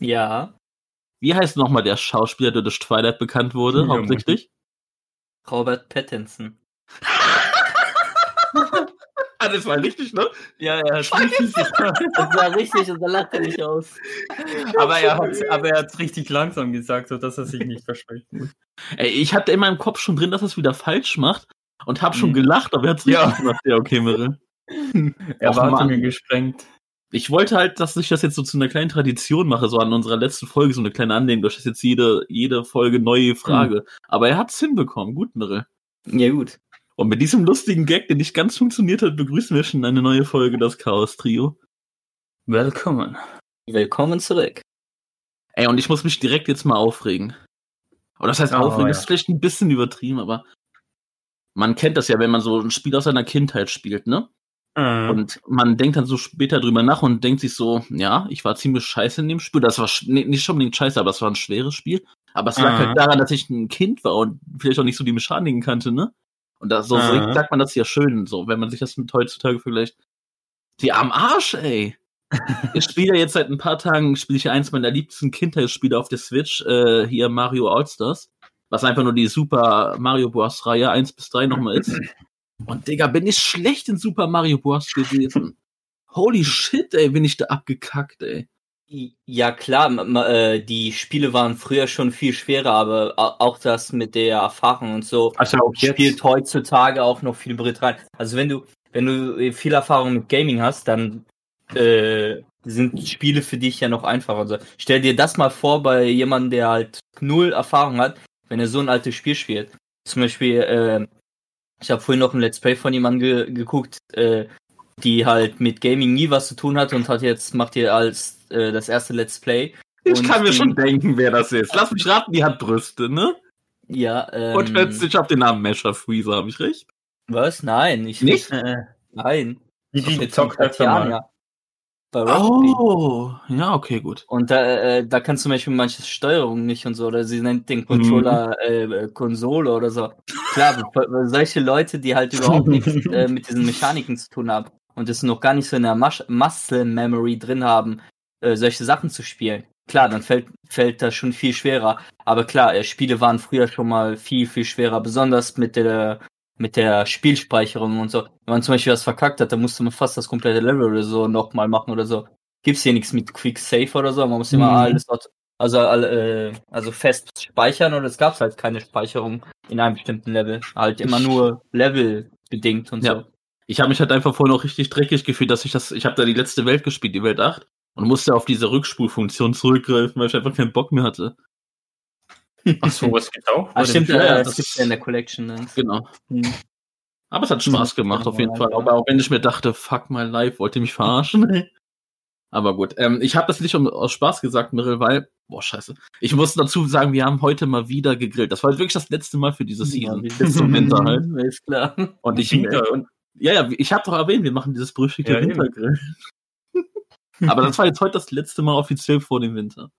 Ja, wie heißt nochmal der Schauspieler, der durch Twilight bekannt wurde, Ja, hauptsächlich? Robert Pattinson. Ah, das war richtig, ne? Ja, ja, das, richtig, das war richtig und da lacht er nicht aus. Aber er hat aber er hat's richtig langsam gesagt, sodass er sich nicht versprechen muss. Ey, ich hatte in meinem Kopf schon drin, dass er es wieder falsch macht und hab schon Mhm. gelacht, aber er hat's richtig Ja. gemacht. Ja, okay, Mirrell. Erwartungen Mann. gesprengt. Ich wollte halt, dass ich das jetzt so zu einer kleinen Tradition mache, so an unserer letzten Folge, so eine kleine Anlehnung. Das ist jetzt jede, jede Folge neue Frage. Aber er hat's hinbekommen. Gut, Mirrell. Ja, gut. Und mit diesem lustigen Gag, der nicht ganz funktioniert hat, begrüßen wir schon eine neue Folge, das Chaos-Trio. Willkommen. Willkommen zurück. Ey, und ich muss mich direkt jetzt mal aufregen. Oder das heißt Oh, aufregen, ja. ist vielleicht ein bisschen übertrieben, aber man kennt das ja, wenn man so ein Spiel aus seiner Kindheit spielt, ne? Mhm. Und man denkt dann so später drüber nach und denkt sich so, ja, ich war ziemlich scheiße in dem Spiel. Das war nee, nicht schon unbedingt scheiße, aber es war ein schweres Spiel. Aber es lag Mhm. halt daran, dass ich ein Kind war und vielleicht auch nicht so die Mechaniken kannte, ne? Und da, so Mhm. sagt man das ja schön, so, wenn man sich das mit heutzutage vergleicht. Die am Arsch, ey. ich spiele ja jetzt seit ein paar Tagen, spiele ich eins meiner liebsten Kindheitsspiele auf der Switch, äh, hier Mario All-Stars. Was einfach nur die Super Mario Bros. Reihe 1 bis 3 nochmal ist. Und Digga, bin ich schlecht in Super Mario Bros. gewesen. Holy shit, ey, bin ich da abgekackt, ey. Ja, klar, äh, die Spiele waren früher schon viel schwerer, aber au- auch das mit der Erfahrung und so Also auch jetzt. spielt heutzutage auch noch viel Brit rein. Also wenn du, wenn du viel Erfahrung mit Gaming hast, dann äh, sind Spiele für dich ja noch einfacher. Also stell dir das mal vor bei jemandem, der halt null Erfahrung hat, wenn er so ein altes Spiel spielt. Zum Beispiel, äh, ich habe vorhin noch ein Let's Play von jemandem ge geguckt, äh, die halt mit Gaming nie was zu tun hat und hat jetzt macht ihr als äh, das erste Let's Play. Ich kann mir die- schon denken, wer das ist. Lass mich raten, die hat Brüste, ne? Ja, ähm, Und plötzlich auf den Namen Mesher Freezer, habe ich recht? was? Nein, ich Nicht? Äh, nein. Die, die Mit zockt öfter mal. Bei Rocket Oh, ja, okay, gut. Und da, äh, da kannst du zum Beispiel manche Steuerung nicht und so, oder sie nennt den Controller äh, äh, Konsole oder so. Klar, solche Leute, die halt überhaupt nichts äh, mit diesen Mechaniken zu tun haben und es noch gar nicht so in der Mas Muscle Memory drin haben, äh, solche Sachen zu spielen. Klar, dann fällt, fällt das schon viel schwerer. Aber klar, äh, Spiele waren früher schon mal viel, viel schwerer, besonders mit der mit der Spielspeicherung und so. Wenn man zum Beispiel was verkackt hat, dann musste man fast das komplette Level oder so nochmal machen oder so. Gibt's hier nichts mit Quick Save oder so, man muss immer Mhm. alles also, äh, also fest speichern oder es gab halt keine Speicherung in einem bestimmten Level. Halt immer nur Level bedingt und Ja. so. Ich habe mich halt einfach vorhin auch richtig dreckig gefühlt, dass ich das, ich habe da die letzte Welt gespielt, die Welt 8, und musste auf diese Rückspulfunktion zurückgreifen, weil ich einfach keinen Bock mehr hatte. Ach so, was geht auch? Ah, stimmt, ja, das das gibt's ja in der Collection. Ne? Genau. Hm. Aber es hat Spaß gemacht, auf jeden Fall. Aber auch wenn ich mir dachte, fuck my life, wollt ihr mich verarschen? Aber gut, ähm, ich habe das nicht aus Spaß gesagt, Mirrell, weil, boah, scheiße. Ich muss dazu sagen, wir haben heute mal wieder gegrillt. Das war wirklich das letzte Mal für diese Season. Ja, Bis zum Winter halt. Ist klar. Und ich, und, ja, ja, ich habe doch erwähnt, wir machen dieses berüchtigte Ja. Wintergrill. Aber das war jetzt heute das letzte Mal offiziell vor dem Winter.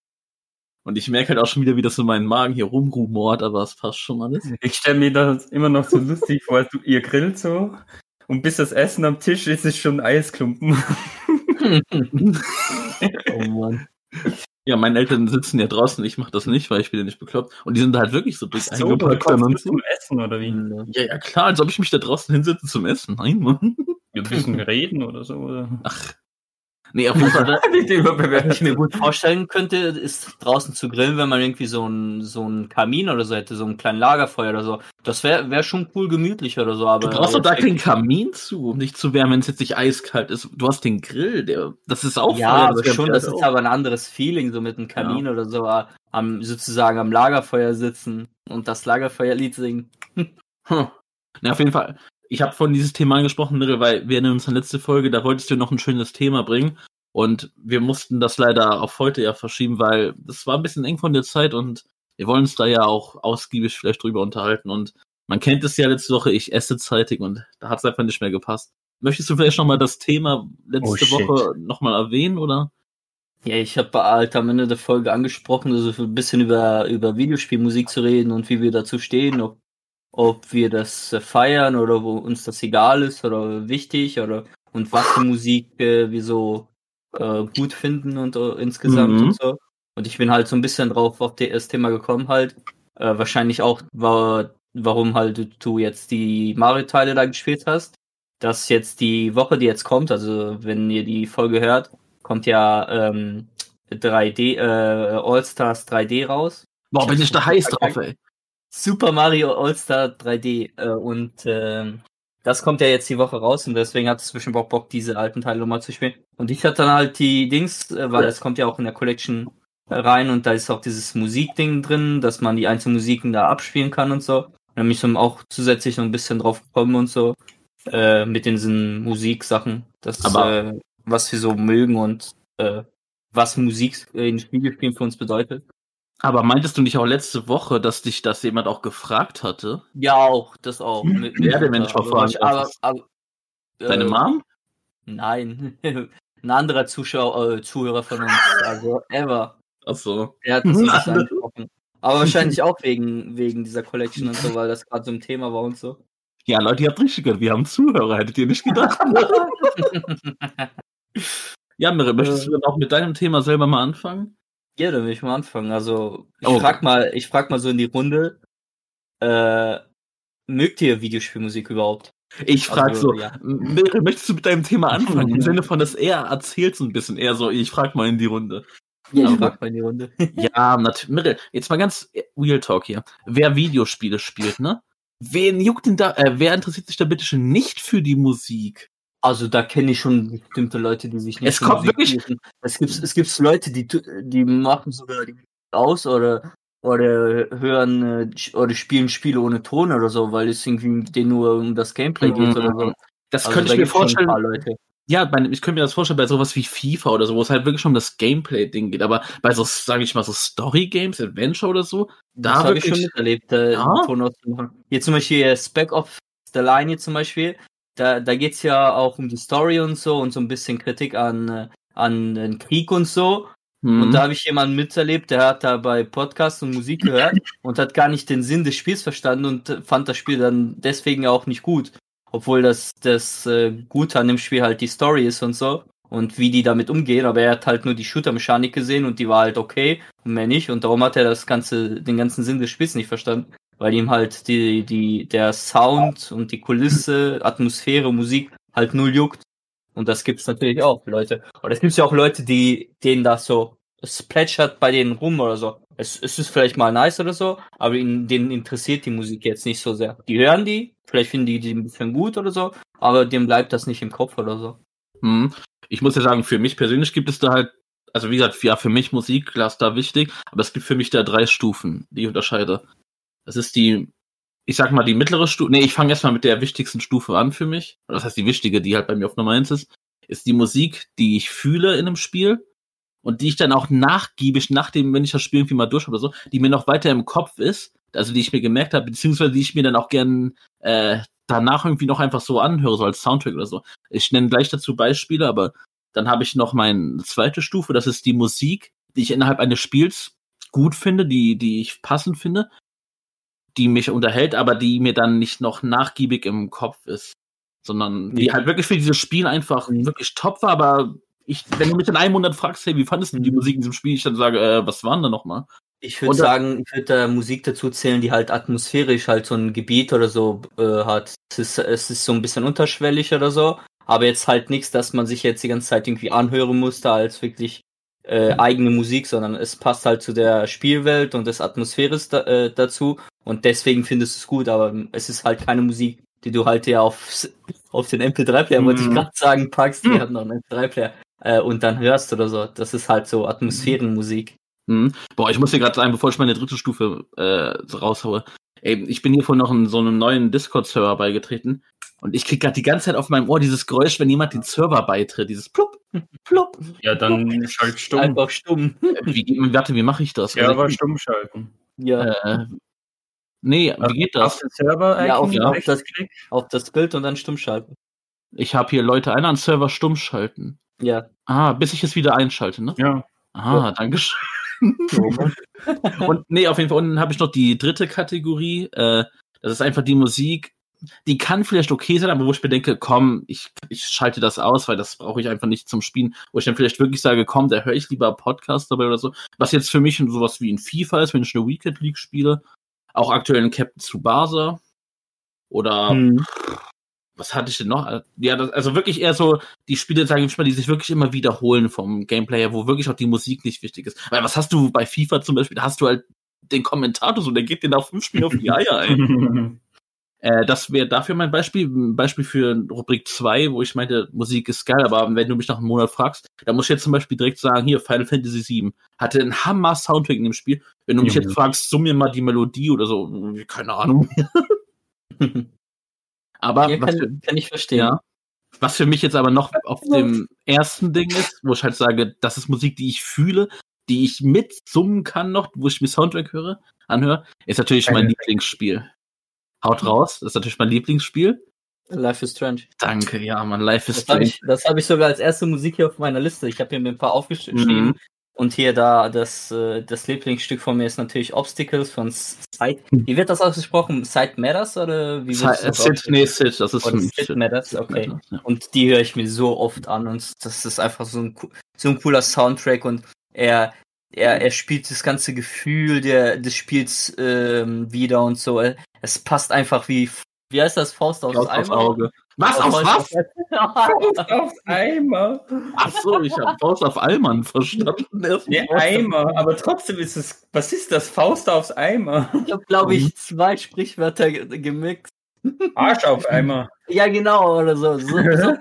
Und ich merke halt auch schon wieder, wie das in meinen Magen hier rumrumort, aber es passt schon alles. Ich stelle mir das immer noch so lustig vor, du, ihr grillt so und bis das Essen am Tisch ist, ist schon Eisklumpen. oh Mann. Ja, meine Eltern sitzen ja draußen, ich mache das nicht, weil ich bin ja nicht bekloppt. Und die sind halt wirklich so dick So, du eingepackt zum Essen oder wie? Ja, ja, klar, als ob ich mich da draußen hinsetze zum Essen. Nein, Mann. Wir müssen reden oder so. Oder? Ach. Nee, auf jeden Fall. Nicht Was überbewertet. ich mir gut vorstellen könnte, ist draußen zu grillen, wenn man irgendwie so ein so Kamin oder so hätte, so ein kleinen Lagerfeuer oder so. Das wäre wär schon cool gemütlich oder so, aber. Du brauchst doch da keinen Kamin zu, um dich zu wärmen, wenn es jetzt nicht eiskalt ist. Du hast den Grill, der, das ist auch Ja, Feuer, aber wärmt schon, ja das auch. ist aber ein anderes Feeling, so mit einem Kamin oder so, äh, am, sozusagen am Lagerfeuer sitzen und das Lagerfeuerlied singen. Hm. Na, auf jeden Fall. Ich habe von dieses Thema angesprochen, Mirre, weil wir in unserer letzten Folge, da wolltest du noch ein schönes Thema bringen. Und wir mussten das leider auf heute ja verschieben, weil das war ein bisschen eng von der Zeit und wir wollen uns da ja auch ausgiebig vielleicht drüber unterhalten. Und man kennt es ja letzte Woche, ich esse zeitig und da hat es einfach nicht mehr gepasst. Möchtest du vielleicht nochmal das Thema letzte Oh. Woche nochmal erwähnen, oder? Ja, ich habe halt am Ende der Folge angesprochen, also ein bisschen über, über Videospielmusik zu reden und wie wir dazu stehen, ob ob wir das äh, feiern oder wo uns das egal ist oder wichtig oder und was für Musik äh, wir so äh, gut finden und äh, insgesamt Mhm. und so. Und ich bin halt so ein bisschen drauf auf das Thema gekommen halt. Äh, wahrscheinlich auch, war, warum halt du, du jetzt die Mario-Teile da gespielt hast. Dass jetzt die Woche, die jetzt kommt, also wenn ihr die Folge hört, kommt ja ähm, 3D, äh, All-Stars 3D raus. Boah, bin ich da heiß drauf, ey. Super Mario All-Star 3D. Äh, und ähm, das kommt ja jetzt die Woche raus und deswegen hat es bestimmt auch Bock, diese alten Teile nochmal zu spielen. Und ich hatte dann halt die Dings, äh, weil das kommt ja auch in der Collection äh, rein und da ist auch dieses Musikding drin, dass man die einzelnen Musiken da abspielen kann und so. Und dann bin ich so auch zusätzlich noch ein bisschen drauf gekommen und so. Äh, mit diesen Musiksachen. Das, Aber- äh, was wir so mögen und äh, was Musik in Videospielen für uns bedeutet. Aber meintest du nicht auch letzte Woche, dass dich das jemand auch gefragt hatte? Ja, auch, das auch. Wer ich mal aber, fragen darf? aber, aber, Deine äh, Mom? Nein. Ein anderer Zuschauer, äh, Zuhörer von uns, also ever. Achso. Der hat das so Ein nicht angesprochen. Aber wahrscheinlich auch wegen, wegen dieser Collection und so, weil das gerade so ein Thema war und so. Ja, Leute, ihr habt richtig gehört. Wir haben Zuhörer, hättet ihr nicht gedacht. ja, Mirre, möchtest du dann auch mit deinem Thema selber mal anfangen? Ja, dann will ich mal anfangen. Also, ich Oh. frag mal, ich frag mal so in die Runde, äh, mögt ihr Videospielmusik überhaupt? Ich frage Also, so, ja. Mirre, möchtest du mit deinem Thema anfangen? Im Sinne von, dass er erzählt so ein bisschen eher so, ich frag mal in die Runde. Ja, ich frag mal in die Runde. Ja, natürlich. Mirre, jetzt mal ganz Real Talk hier. Wer Videospiele spielt, ne? Wen juckt denn da, äh, wer interessiert sich da bitte schon nicht für die Musik? Also da kenne ich schon bestimmte Leute, die sich nicht Es kommt Musik wirklich- interessieren. Es gibt es gibt Leute, die die machen sogar die aus oder oder hören äh, oder spielen Spiele ohne Ton oder so, weil es irgendwie denen nur um das Gameplay geht oder so. Das Also könnte ich mir vorstellen. Ja, ich könnte mir das vorstellen bei sowas wie FIFA oder so, wo es halt wirklich schon um das Gameplay-Ding geht. Aber bei so, sage ich mal, so Story-Games, Adventure oder so, Da habe ich schon miterlebt. Äh, Ja? Ton Hier zum Beispiel äh, Spec of the Line hier zum Beispiel. Da, da geht's ja auch um die Story und so und so ein bisschen Kritik an, äh, an den Krieg und so. hm, Und da habe ich jemanden miterlebt, der hat da bei Podcasts und Musik gehört und hat gar nicht den Sinn des Spiels verstanden und fand das Spiel dann deswegen auch nicht gut. Obwohl das, das äh, Gute an dem Spiel halt die Story ist und so und wie die damit umgehen, aber er hat halt nur die Shooter-Mechanik gesehen und die war halt okay und mehr nicht und darum hat er das ganze, den ganzen Sinn des Spiels nicht verstanden, weil ihm halt die, die, der Sound und die Kulisse, Atmosphäre, Musik halt null juckt. Und das gibt's natürlich auch, Leute. Und es gibt ja auch Leute, die, denen das so, es plätschert bei denen rum oder so. Es, es ist vielleicht mal nice oder so, aber ihnen, denen interessiert die Musik jetzt nicht so sehr. Die hören die, vielleicht finden die die ein bisschen gut oder so, aber dem bleibt das nicht im Kopf oder so. hm. Ich muss ja sagen, für mich persönlich gibt es da halt, also wie gesagt, ja, für mich Musik, klar ist da wichtig, aber es gibt für mich da drei Stufen, die ich unterscheide. Das ist die, ich sag mal, die mittlere Stufe, nee, ich fange erstmal mit der wichtigsten Stufe an für mich. Das heißt, die wichtige, die halt bei mir auf Nummer eins ist, ist die Musik, die ich fühle in einem Spiel und die ich dann auch nachgiebig, nachdem, wenn ich das Spiel irgendwie mal durch habe oder so, die mir noch weiter im Kopf ist, also die ich mir gemerkt habe, beziehungsweise die ich mir dann auch gern äh, danach irgendwie noch einfach so anhöre, so als Soundtrack oder so. Ich nenne gleich dazu Beispiele, aber dann habe ich noch meine zweite Stufe, das ist die Musik, die ich innerhalb eines Spiels gut finde, die, die ich passend finde, die mich unterhält, aber die mir dann nicht noch nachgiebig im Kopf ist, sondern die Ja. halt wirklich für dieses Spiel einfach Mhm. wirklich top war, aber ich, wenn du mich in einem Monat fragst, hey, wie fandest du die Mhm. Musik in diesem Spiel, ich dann sage, äh, was waren da nochmal? Ich würde sagen, ich würde da Musik dazu zählen, die halt atmosphärisch halt so ein Gebiet oder so äh, hat. Es ist, es ist so ein bisschen unterschwellig oder so, aber jetzt halt nichts, dass man sich jetzt die ganze Zeit irgendwie anhören musste als wirklich äh, eigene Musik, sondern es passt halt zu der Spielwelt und des Atmosphäres da, äh, dazu und deswegen findest du es gut, aber es ist halt keine Musik, die du halt ja auf, auf den MP3-Player, wollte ich Mhm. gerade sagen, packst, Mhm. die haben noch einen MP3-Player äh, und dann hörst oder so. Das ist halt so Atmosphärenmusik. Hm. Boah, ich muss dir gerade sagen, bevor ich meine dritte Stufe äh, raushaue, ey, ich bin hier vorhin noch in so einem neuen Discord-Server beigetreten und ich krieg gerade die ganze Zeit auf meinem Ohr dieses Geräusch, wenn jemand den Server beitritt, dieses plupp, plupp. Ja, dann schalt stumm. Einfach stumm. Äh, Wie, warte, wie mache ich das? Ja, aber Also, stumm schalten. Ja, äh, nee, wie geht Auf das? den Server Ja, auf- ja. auf das- auf das Bild und dann stumm schalten. Ich habe hier Leute einen an Server stumm schalten. Ja. Ah, bis ich es wieder einschalte, ne? Ja. Ah, danke schön. Und nee, auf jeden Fall unten habe ich noch die dritte Kategorie. Äh, Das ist einfach die Musik, die kann vielleicht okay sein, aber wo ich mir denke, komm, ich, ich schalte das aus, weil das brauche ich einfach nicht zum Spielen. Wo ich dann vielleicht wirklich sage, komm, da höre ich lieber Podcast dabei oder so. Was jetzt für mich sowas wie in FIFA ist, wenn ich eine Weekend League spiele. Auch aktuell in Captain Tsubasa. Oder Hm. was hatte ich denn noch? Ja, das, also wirklich eher so die Spiele, sage ich mal, die sich wirklich immer wiederholen vom Gameplay her, wo wirklich auch die Musik nicht wichtig ist. Weil was hast du bei FIFA zum Beispiel? Da hast du halt den Kommentator so, der geht dir nach fünf Spielen auf die Eier ein. Äh, das wäre dafür mein Beispiel. Ein Beispiel für Rubrik 2, wo ich meinte, Musik ist geil, aber wenn du mich nach einem Monat fragst, dann muss ich jetzt zum Beispiel direkt sagen, hier, Final Fantasy VII hatte einen Hammer-Soundtrack in dem Spiel. Wenn du mich jetzt fragst, summ mir mal die Melodie oder so, keine Ahnung. aber Ja, was, für, kann, kann ich verstehen. ja, was für mich jetzt aber noch auf dem ersten Ding ist, wo ich halt sage, das ist Musik, die ich fühle, die ich mitsummen kann noch, wo ich mir Soundtrack höre, anhöre, ist natürlich mein Lieblingsspiel. Haut raus, das ist natürlich mein Lieblingsspiel. Life is Strange. Danke, ja, man, Life is Das habe Strange. ich, das hab ich sogar als erste Musik hier auf meiner Liste. Ich habe hier mir ein paar aufgeschrieben. Mhm. Und hier da, das, äh, das Lieblingsstück von mir ist natürlich Obstacles von Side. Wie wird das ausgesprochen? Side Matters oder wie wird das Sid, nee, Sid, das ist ein Sid Matters, okay. Ja. Und die höre ich mir so oft an und das ist einfach so ein, so ein cooler Soundtrack und er, er, er spielt das ganze Gefühl der, des Spiels ähm, wieder und so. Es passt einfach wie, wie heißt das, Faust aufs Faust Eimer? Auge. Was, auf Faust was? Faust aufs Eimer. Ach so, ich habe Faust auf Allmann verstanden. Erst Nee, Eimer, aber trotzdem ist es. Was ist das? Faust aufs Eimer. Ich habe, glaube ich, zwei Sprichwörter ge- gemixt. Arsch auf Eimer. Ja, genau, oder so. So, so,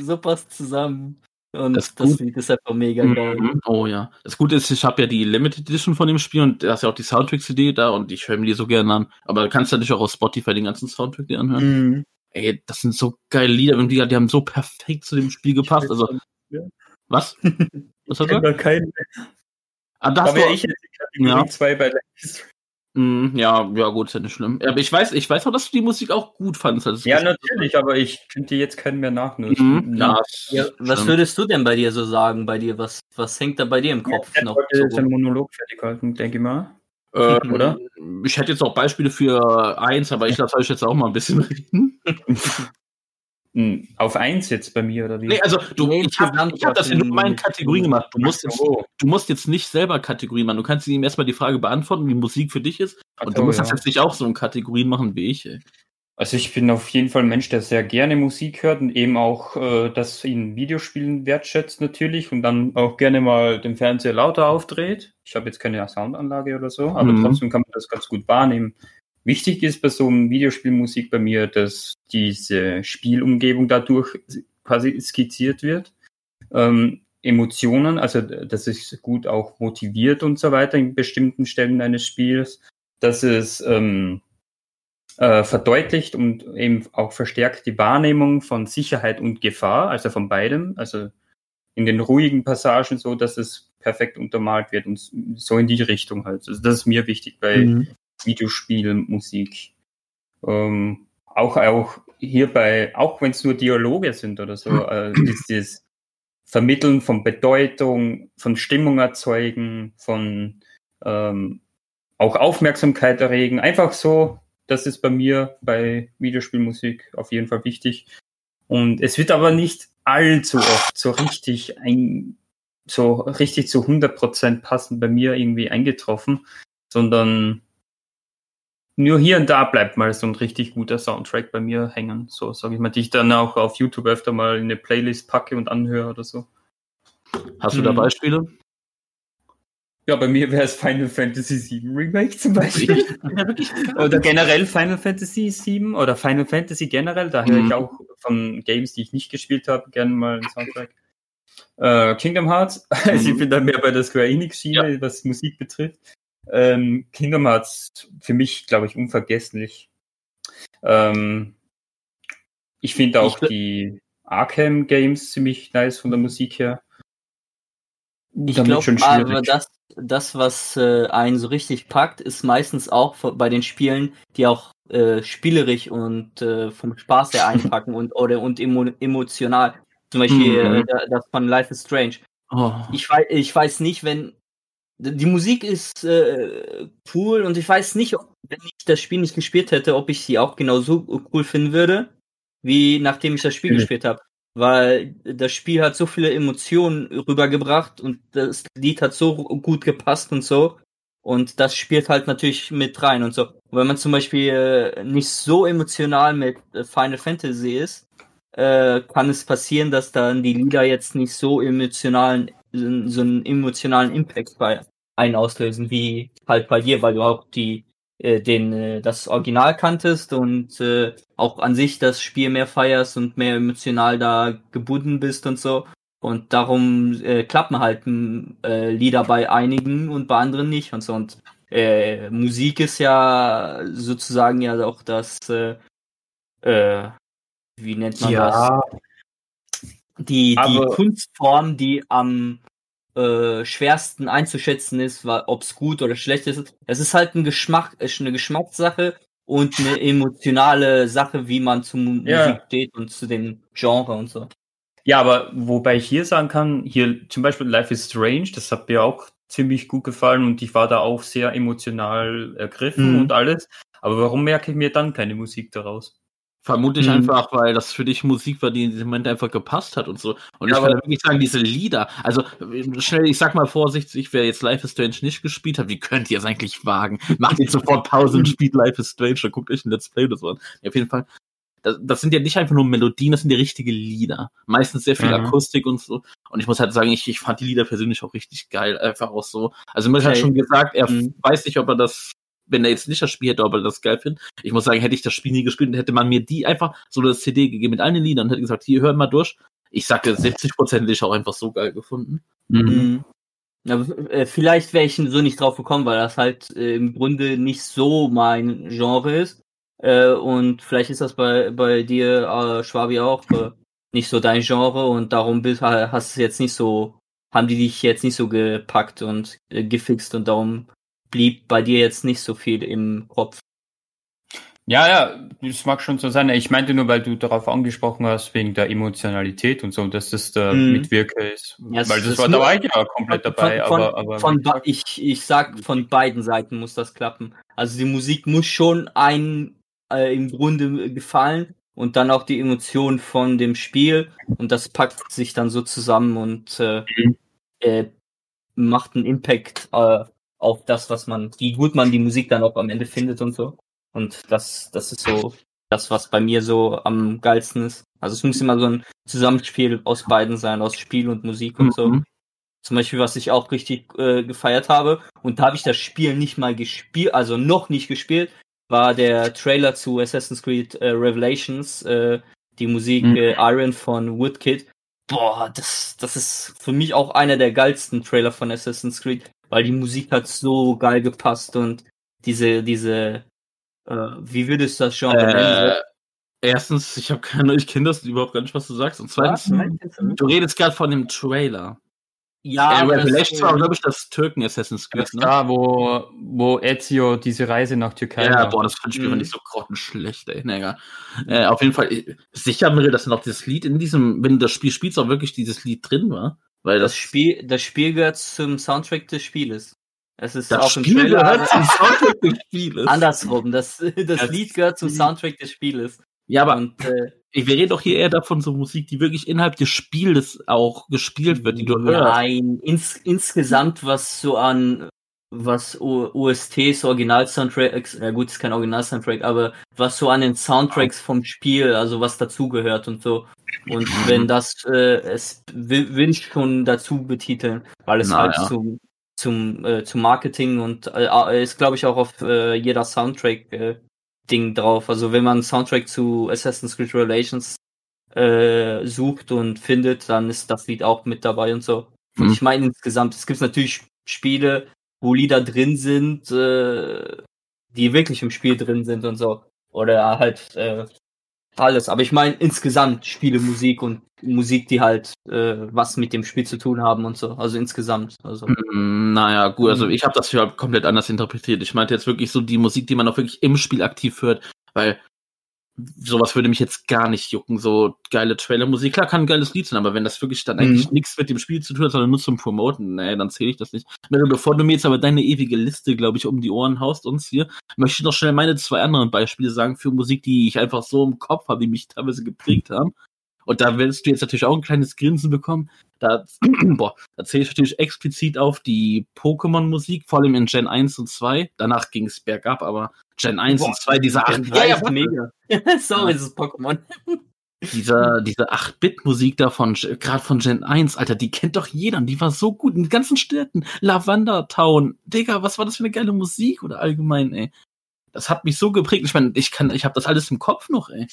so passt zusammen. Und Das das. Lied ist einfach mega geil. Mhm. Oh ja. Das Gute ist, ich habe ja die Limited Edition von dem Spiel und da ist ja auch die Soundtrack-CD da und ich höre mir die so gerne an. Aber du kannst ja nicht auch auf Spotify den ganzen Soundtrack dir anhören. Mhm. Ey, das sind so geile Lieder und die, die haben so perfekt zu dem Spiel gepasst. Also, was? Was du? Kennt da keinen. Ah, Da das wäre war, ich jetzt in Kategorie Ja. 2 bei Life Mm, ja, ja, gut, ist ja nicht schlimm. Aber ich weiß, ich weiß auch, dass du die Musik auch gut fandest. Also, Ja, natürlich, aber ich könnte jetzt keinen mehr nachnutzen. Mhm. Ja, ist Ja, was würdest du denn bei dir so sagen? Bei dir, was, was hängt da bei dir im Kopf Ich noch? wollte So jetzt einen rum? Monolog fertig halten, denke ich mal. Äh, oder? Ich hätte jetzt auch Beispiele für eins, aber ich lasse euch jetzt auch mal ein bisschen reden. Hm, Auf eins jetzt bei mir, oder wie? Nee, also du, Nee, ich habe hab das nur in meinen Kategorien gemacht. Du musst, jetzt, du musst jetzt nicht selber Kategorien machen. Du kannst ihm erstmal die Frage beantworten, wie Musik für dich ist. Und so, du musst ja. das jetzt nicht auch so in Kategorien machen wie ich. Ey. Also ich bin auf jeden Fall ein Mensch, der sehr gerne Musik hört und eben auch äh, das in Videospielen wertschätzt natürlich und dann auch gerne mal den Fernseher lauter aufdreht. Ich habe jetzt keine Soundanlage oder so, aber Mhm. trotzdem kann man das ganz gut wahrnehmen. Wichtig ist bei so einem Videospielmusik bei mir, dass diese Spielumgebung dadurch quasi skizziert wird. Ähm, Emotionen, also dass es gut auch motiviert und so weiter in bestimmten Stellen eines Spiels, dass es ähm, äh, verdeutlicht und eben auch verstärkt die Wahrnehmung von Sicherheit und Gefahr, also von beidem, also in den ruhigen Passagen so, dass es perfekt untermalt wird und so in die Richtung halt. Also das ist mir wichtig bei Mhm. Videospielmusik. Ähm, auch, auch hierbei, auch wenn es nur Dialoge sind oder so, äh, ist das Vermitteln von Bedeutung, von Stimmung erzeugen, von ähm, auch Aufmerksamkeit erregen. Einfach so, das ist bei mir bei Videospielmusik auf jeden Fall wichtig. Und es wird aber nicht allzu oft so richtig ein, so richtig zu 100% passend bei mir irgendwie eingetroffen, sondern nur hier und da bleibt mal so ein richtig guter Soundtrack bei mir hängen. So sage ich mal, die ich dann auch auf YouTube öfter mal in eine Playlist packe und anhöre oder so. Hast du da Mhm. Beispiele? Ja, bei mir wäre es Final Fantasy VII Remake zum Beispiel. oder generell Final Fantasy VII oder Final Fantasy generell. Da höre Mhm. ich auch von Games, die ich nicht gespielt habe, gerne mal einen Soundtrack. Äh, Kingdom Hearts, also ich bin da mehr bei der Square Enix Schiene, was Musik betrifft. Ähm, Kingdom Hearts für mich, glaube ich, unvergesslich. Ähm, ich finde auch Ich- die Arkham Games ziemlich nice von der Musik her. Ich glaube, schon aber schwierig. das, das, was äh, einen so richtig packt, ist meistens auch bei den Spielen, die auch äh, spielerisch und äh, vom Spaß her einpacken und oder und emo emotional. Zum Beispiel Mhm. äh, da- das von Life is Strange. Oh. Ich weiß, ich weiß nicht, wenn die Musik ist äh, cool und ich weiß nicht, ob, wenn ich das Spiel nicht gespielt hätte, ob ich sie auch genauso cool finden würde, wie nachdem ich das Spiel Mhm. gespielt habe. Weil das Spiel hat so viele Emotionen rübergebracht und das Lied hat so gut gepasst und so. Und das spielt halt natürlich mit rein und so. Und wenn man zum Beispiel äh, nicht so emotional mit äh, Final Fantasy ist, äh, kann es passieren, dass dann die Lieder jetzt nicht so emotionalen, so einen emotionalen Impact bei einen auslösen, wie halt bei dir, weil du auch die äh, den äh, das Original kanntest und äh, auch an sich das Spiel mehr feierst und mehr emotional da gebunden bist und so. Und darum äh, klappen halt äh, Lieder bei einigen und bei anderen nicht und so. Und äh, Musik ist ja sozusagen ja auch das, äh, äh, wie nennt man das? Die, die Kunstform, die am äh, schwersten einzuschätzen ist, ob es gut oder schlecht ist. Es ist halt ein Geschmack, ist eine Geschmackssache und eine emotionale Sache, wie man zu Ja. Musik steht und zu dem Genre und so. Ja, aber wobei ich hier sagen kann, hier zum Beispiel Life is Strange, das hat mir auch ziemlich gut gefallen und ich war da auch sehr emotional ergriffen Mhm. und alles. Aber warum merke ich mir dann keine Musik daraus? Vermutlich Mhm. einfach, weil das für dich Musik war, die in diesem Moment einfach gepasst hat und so. Und Ja, ich kann wirklich sagen, diese Lieder, also äh, schnell, ich sag mal vorsichtig, wer jetzt Life is Strange nicht gespielt hat, wie könnt ihr es eigentlich wagen? Macht jetzt sofort Pause und spielt Life is Strange, dann guckt euch ein Let's Play oder so an. Ja, auf jeden Fall. Das, das sind ja nicht einfach nur Melodien, das sind ja richtige Lieder. Meistens sehr viel Mhm. Akustik und so. Und ich muss halt sagen, ich, ich fand die Lieder persönlich auch richtig geil. Einfach auch so. Also hat Okay. schon gesagt, er Mhm. weiß nicht, ob er das, wenn er jetzt nicht das Spiel hätte, ob er das geil findet. Ich muss sagen, hätte ich das Spiel nie gespielt, hätte man mir die einfach so eine CD gegeben mit allen Liedern und hätte gesagt, hier, hör mal durch. Ich sagte, 70 Prozent hätte ich auch einfach so geil gefunden. Mhm. Aber, äh, vielleicht wäre ich so nicht drauf gekommen, weil das halt äh, im Grunde nicht so mein Genre ist. Äh, und vielleicht ist das bei, bei dir, äh, Schwabi, auch äh, nicht so dein Genre und darum bist, ha- hast du es jetzt nicht so, haben die dich jetzt nicht so gepackt und äh, gefixt und darum blieb bei dir jetzt nicht so viel im Kopf. Ja, ja, das mag schon so sein. Ich meinte nur, weil du darauf angesprochen hast, wegen der Emotionalität und so, dass das der Mhm. Mitwirker ist. Ja, weil das war, da war ich ja komplett dabei, von, aber, aber von, be- ich, ich sag, von beiden Seiten muss das klappen. Also die Musik muss schon ein äh, im Grunde gefallen und dann auch die Emotion von dem Spiel und das packt sich dann so zusammen und äh, Mhm. äh, macht einen Impact äh, auf das, was man, wie gut man die Musik dann auch am Ende findet und so. Und das, das ist so das, was bei mir so am geilsten ist. Also es muss immer so ein Zusammenspiel aus beiden sein, aus Spiel und Musik und so. Mhm. Zum Beispiel, was ich auch richtig äh, gefeiert habe, und da habe ich das Spiel nicht mal gespielt, also noch nicht gespielt, war der Trailer zu Assassin's Creed äh, Revelations, äh, die Musik Mhm. äh, Iron von Woodkid. Boah, das, das ist für mich auch einer der geilsten Trailer von Assassin's Creed, weil die Musik hat so geil gepasst und diese, diese, äh, wie würdest du das nennen? Äh, erstens, ich habe keine, ich kenne das überhaupt gar nicht, was du sagst. Und zweitens, Was? du redest gerade von dem Trailer. Ja, äh, aber das- Revelations war, glaube ich, das Türken-Assassin's Creed, das ne? da, wo, wo Ezio diese Reise nach Türkei Ja, macht. boah, das Mhm. fand ich so grottenschlecht, ey. Na egal. Äh, auf jeden Fall, sicher, Mirre, dass noch dieses Lied in diesem, wenn du das Spiel spielst, auch wirklich dieses Lied drin war. Weil Das das, Spiel, das Spiel gehört zum Soundtrack des Spieles. Es ist das auch im Spiel Trailer gehört zum Soundtrack des Spieles. andersrum. Das, das Das Lied gehört zum Soundtrack des Spieles. Ja, aber Und, äh, wir reden doch hier eher davon, so Musik, die wirklich innerhalb des Spieles auch gespielt wird, die du hörst. nein, ins, insgesamt was so an was OSTs, Original-Soundtracks, ja gut, ist kein Original-Soundtrack, aber was so an den Soundtracks vom Spiel, also was dazugehört und so. Und wenn das, äh, es will, ich schon dazu betiteln, weil es Na halt ja. zum, zum, äh, zum Marketing und äh, ist, glaube ich, auch auf äh, jeder Soundtrack äh, Ding drauf. Also wenn man einen Soundtrack zu Assassin's Creed Relations äh, sucht und findet, dann ist das Lied auch mit dabei und so. Und Hm. ich meine insgesamt, es gibt natürlich Spiele, wo Lieder drin sind, äh, die wirklich im Spiel drin sind und so. Oder halt äh, alles. Aber ich meine insgesamt Spiele, Musik und Musik, die halt äh, was mit dem Spiel zu tun haben und so. Also insgesamt. Also. Mm, Naja, gut, also Mhm. ich habe das hier komplett anders interpretiert. Ich meinte jetzt wirklich so die Musik, die man auch wirklich im Spiel aktiv hört, weil sowas würde mich jetzt gar nicht jucken, so geile Trailer-Musik. Klar, kann ein geiles Lied sein, aber wenn das wirklich dann eigentlich Mhm. nichts mit dem Spiel zu tun hat, sondern nur zum Promoten, nee, dann zähle ich das nicht. Mirre, Bevor du mir jetzt aber deine ewige Liste, glaube ich, um die Ohren haust uns hier, möchte ich noch schnell meine zwei anderen Beispiele sagen für Musik, die ich einfach so im Kopf habe, die mich teilweise geprägt haben. Und da willst du jetzt natürlich auch ein kleines Grinsen bekommen. Da, boah, da zähle ich natürlich explizit auf die Pokémon-Musik, vor allem in Gen 1 und 2. Danach ging es bergab, aber Gen 1 Boah, und 2, diese acht, Ja, ja, mega. Sorry, das ist Pokémon. dieser, diese 8-Bit-Musik davon, gerade von Gen 1, Alter, die kennt doch jeder und die war so gut in den ganzen Städten. Lavender Town, Digga, was war das für eine geile Musik oder allgemein, ey. Das hat mich so geprägt. Ich meine, ich kann, ich habe das alles im Kopf noch, ey.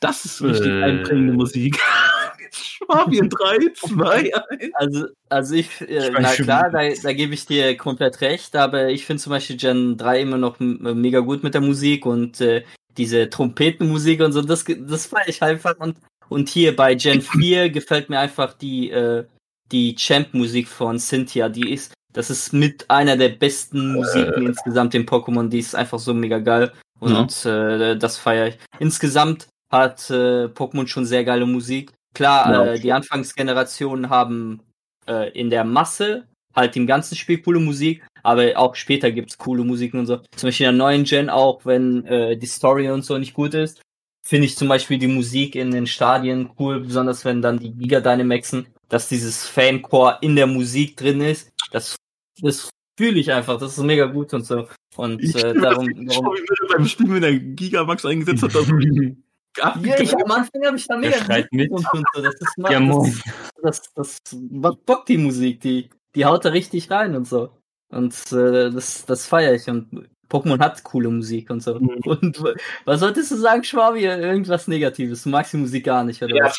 Das ist richtig Äh. einprägende Musik. Schwabien 3, 2, 1. Also, also ich, äh, na klar, da, da gebe ich dir komplett recht, aber ich finde zum Beispiel Gen 3 immer noch mega gut mit der Musik und äh, diese Trompetenmusik und so, das, das feiere ich einfach. Und, und hier bei Gen 4 gefällt mir einfach die, äh, die Champ-Musik von Cynthia, die ist, das ist mit einer der besten Musiken insgesamt in Pokémon, die ist einfach so mega geil und äh, das feiere ich. Insgesamt hat äh, Pokémon schon sehr geile Musik. Klar, Ja. äh, die Anfangsgenerationen haben äh, in der Masse halt im ganzen Spiel coole Musik, aber auch später gibt's coole Musiken und so. Zum Beispiel in der neuen Gen auch, wenn äh, die Story und so nicht gut ist, finde ich zum Beispiel die Musik in den Stadien cool, besonders wenn dann die Giga Dynamaxen, dass dieses Fancore in der Musik drin ist. Das, das fühle ich einfach, das ist mega gut und so. Und äh, darum, darum beim Spiel mit der Gigamax eingesetzt hat, das ja, ich, am Anfang habe ich da mega Der schreit mit. und, und so. Das ist Ja, das, moin. das, das, was bockt die Musik, die, die haut da richtig rein und so. Und äh, das, das feiere ich. Und Pokémon hat coole Musik und so. Mhm. Und was solltest du sagen, Schwabi? Irgendwas Negatives. Du magst die Musik gar nicht, oder Ja, was?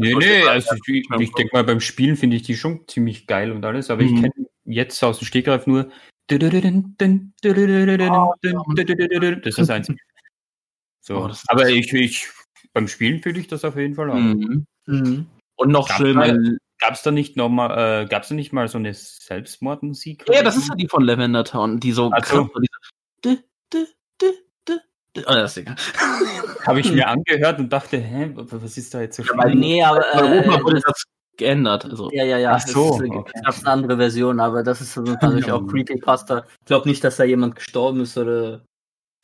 Nee, nee, also ich, ich denke mal, beim Spielen finde ich die schon ziemlich geil und alles, aber ich Mhm. kenne jetzt aus dem Stegreif nur das ist das Einzige. So, Oh, aber ich, ich, beim Spielen fühle ich das auf jeden Fall auch. Mhm. Mhm. Und noch mal- mein. Gab's da nicht noch mal, äh, gab's da nicht mal so eine Selbstmordmusik? Ja, das ist ja die von Lavender Town, die so Ach so. krass war, diese. Dü, dü, dü. Oh, das ist egal. Habe ich mir angehört und dachte, hä, was ist da jetzt so Ja, schlimm? Nee, aber. Bei Europa Äh, wurde das geändert. Also, ja, ja, ja. Ach so, Es ist, äh, okay. eine andere Version, aber das ist natürlich auch Creepypasta. Ich glaube nicht, dass da jemand gestorben ist oder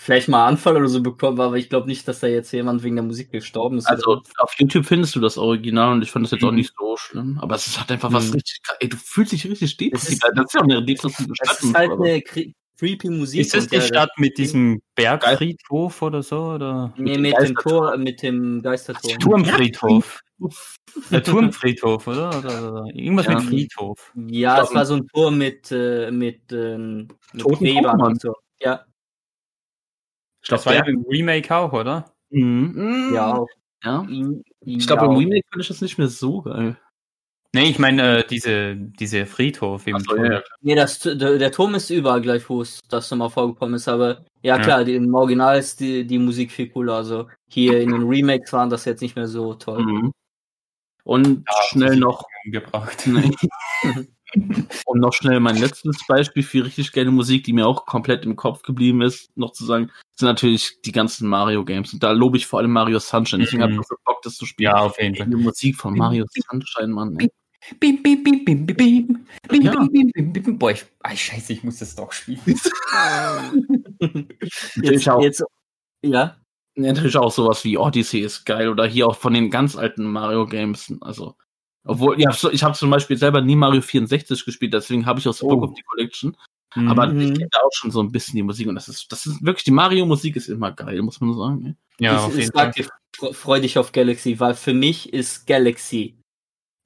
vielleicht mal Anfall oder so bekommen, aber ich glaube nicht, dass da jetzt jemand wegen der Musik gestorben ist. also oder auf YouTube findest du das Original und ich fand das jetzt auch Mhm. nicht so schlimm. Aber es hat einfach was Mhm. richtig. Ey, du fühlst dich richtig Es depressiv. ist- Das ist ja auch eine depressive Stadt. ist halt aber- eine cre creepy Musik. Ist das die der- Stadt mit diesem Bergfriedhof oder so? Oder? Nee, dem mit dem. Tor, mit dem Geistertor. Turmfriedhof. Der Turmfriedhof, oder? oder, oder irgendwas Ja. mit Friedhof. Ja, es war so ein Tor mit, äh, mit, ähm, mit Toten und so. Ja, Ich glaube, Das war ja im Remake auch, oder? Mhm. ja. auch. ja. I- Ich glaube, ja. im Remake finde ich das nicht mehr so geil. Nee, ich meine, äh, diese, diese Friedhof im so, Turm. ja, ja. Nee, das, der, der Turm ist überall gleich, wo es das nochmal vorgekommen ist, aber ja, Ja. klar, die, im Original ist die, die Musik viel cooler. Also hier in den Remakes waren das jetzt nicht mehr so toll. Mhm. Und Ja, schnell noch Umgebracht. Und noch schnell mein letztes Beispiel für richtig geile Musik, die mir auch komplett im Kopf geblieben ist, noch zu sagen, sind natürlich die ganzen Mario-Games. Und da lobe ich vor allem Mario Sunshine. Deswegen Mhm. habe ich so Bock, das zu spielen. Ja, auf jeden Fall. die Musik von Mario Sunshine, Mann. Ey. Bim, bim, bim, bim, bim, bim. Bim, Ja. bim, bim, bim, bim. Boah, ich, ah, scheiße, ich muss das doch spielen. jetzt, Natürlich auch. jetzt, ja, Natürlich auch sowas wie Odyssey ist geil oder hier auch von den ganz alten Mario-Games. Also, obwohl, ja, so- ich habe zum Beispiel selber nie Mario 64 gespielt, deswegen habe ich auch so Bock Oh. auf die Collection. Aber Mhm. ich kenne da auch schon so ein bisschen die Musik und das ist, das ist wirklich, die Mario-Musik ist immer geil, muss man sagen. ey. ja, ich, auf ich jeden Fall. sag dir, fre- freu dich auf Galaxy, weil für mich ist Galaxy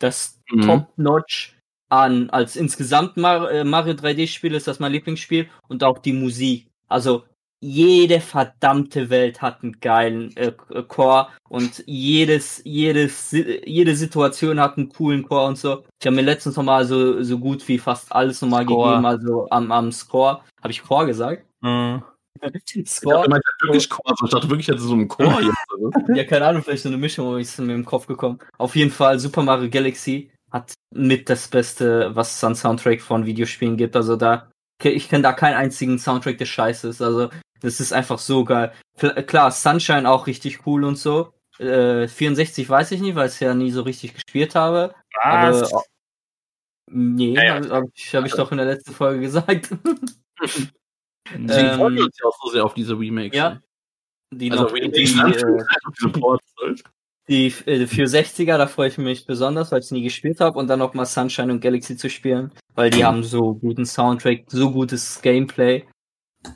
das Mhm. Top-Notch an, als insgesamt äh, Mario 3D-Spiel ist das mein Lieblingsspiel und auch die Musik. Also jede verdammte Welt hat einen geilen äh, Core und jedes, jedes, jede Situation hat einen coolen Core und so. Ich habe mir letztens nochmal so, so gut wie fast alles nochmal Score. gegeben, also am, am Score. Habe ich Core gesagt? Mhm. Ich Score? dachte, meinte wirklich Chor, also ich dachte wirklich, jetzt so ein Chor jetzt. Ja, keine Ahnung, vielleicht so eine Mischung, ist mir im Kopf gekommen. Auf jeden Fall, Super Mario Galaxy hat mit das Beste, was es an Soundtrack von Videospielen gibt. Also da, ich kenne da keinen einzigen Soundtrack, der scheiße ist. Also Das ist einfach so geil. Kl- Klar, Sunshine auch richtig cool und so. Äh, 64 weiß ich nicht, weil ich es ja nie so richtig gespielt habe. Was? Aber, nee, Ja, ja. habe hab ich, hab ich doch in der letzten Folge gesagt. Deswegen Ähm, freuen wir uns ja auch so sehr auf diese Remakes. ja. Die, Also, noch, die, die, äh, die äh, 460er, da freue ich mich besonders, weil ich nie gespielt habe und dann noch mal Sunshine und Galaxy zu spielen, weil die haben so guten Soundtrack, so gutes Gameplay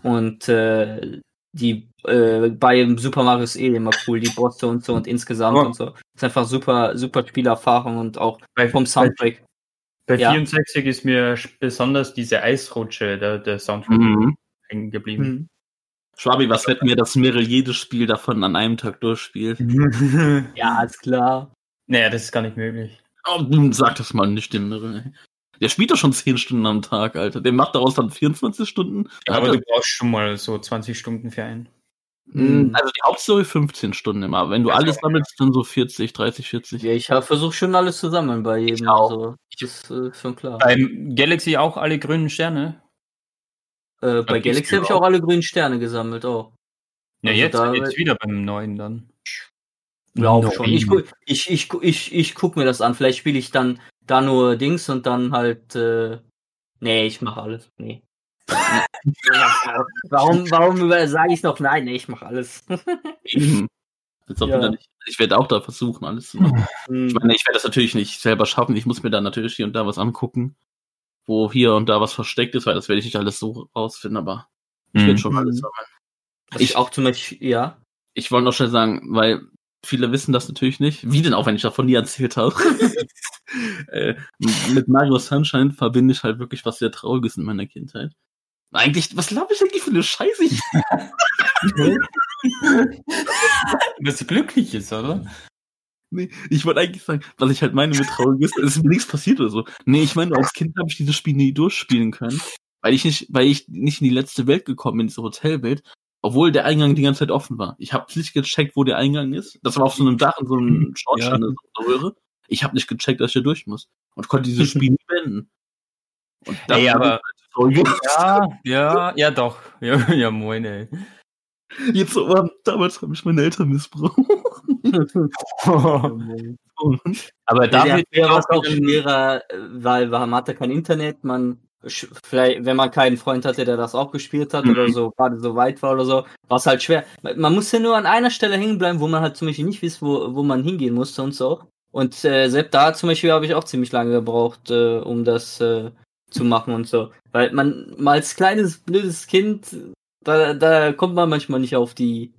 und äh, die äh, bei Super Mario ist eh immer cool, die Bosse und so und insgesamt Aber- und so. Ist einfach super, super Spielerfahrung und auch Bei, vom Soundtrack. bei Ja. 64 ist mir besonders diese Eisrutsche, der, der Soundtrack Mhm. hängen geblieben. Hm. Schwabi, was wetten wir, dass Meryl jedes Spiel davon an einem Tag durchspielt? Ja, ist klar. naja, das ist gar nicht möglich. Oh, nun sag das mal nicht, dem Meryl. Der spielt doch schon 10 Stunden am Tag, Alter. Der macht daraus dann 24 Stunden. Ja, aber du brauchst schon mal so 20 Stunden für einen. mh, also die Hauptstory 15 Stunden immer. Wenn du Also, alles sammelst, dann so 40, 30, 40. Ja, ich versuche schon alles zu sammeln bei jedem. Ich auch. Also, das ist äh, schon klar. Beim Galaxy auch alle grünen Sterne? Äh, bei Galaxy habe ich auch. alle grünen Sterne gesammelt, auch. Ja, Also jetzt, da- jetzt wieder beim neuen dann. Ja, auch Neun. schon. Ich, ich, ich, ich, ich guck mir das an. Vielleicht spiele ich dann da nur Dings und dann halt. Äh, nee, ich mache alles. Nee. warum warum sage ich noch nein? Nee, ich mache alles. Eben. Als ob Ja. da nicht, ich werde auch da versuchen, alles zu machen. Ich meine, ich werde das natürlich nicht selber schaffen. Ich muss mir dann natürlich hier und da was angucken, wo hier und da was versteckt ist, weil das werde ich nicht alles so rausfinden, aber ich werde schon Mhm. alles sammeln. Was ich auch zum Beispiel, ja. Ich wollte noch schnell sagen, weil viele wissen das natürlich nicht. Wie denn auch, wenn ich davon nie erzählt habe. äh, mit Mario Sunshine verbinde ich halt wirklich was sehr Trauriges in meiner Kindheit. Eigentlich, was glaube ich eigentlich für eine Scheiße? Ich, Was glücklich ist, oder? nee, ich wollte eigentlich sagen, was ich halt meine mit Trauriges, es ist mir nichts passiert oder so. Nee, ich meine, als Kind habe ich dieses Spiel nie durchspielen können, weil ich nicht, weil ich nicht in die letzte Welt gekommen bin, in diese Hotelwelt, obwohl der Eingang die ganze Zeit offen war. Ich habe nicht gecheckt, wo der Eingang ist. Das war auf so einem Dach in so einem Schornstein, Ja. so eine Röhre. Ich habe nicht gecheckt, dass ich da durch muss und konnte dieses Spiel nie beenden. Und das Ey, war aber- halt. Ja, ja, ja doch. Ja, ja moin, ey. Jetzt so, aber damals habe ich meine Eltern missbraucht. Aber Da da wird wäre auch es auch wieder- schwerer, äh, weil man hatte kein Internet, man vielleicht, wenn man keinen Freund hatte, der das auch gespielt hat Mhm. oder so, gerade so weit war oder so, war es halt schwer. Man man muss ja nur an einer Stelle hängen bleiben, wo man halt zum Beispiel nicht wisst, wo, wo man hingehen musste und so. Und äh, selbst da zum Beispiel habe ich auch ziemlich lange gebraucht, äh, um das äh, zu machen und so. Weil man mal als kleines, blödes Kind, da, da kommt man manchmal nicht auf die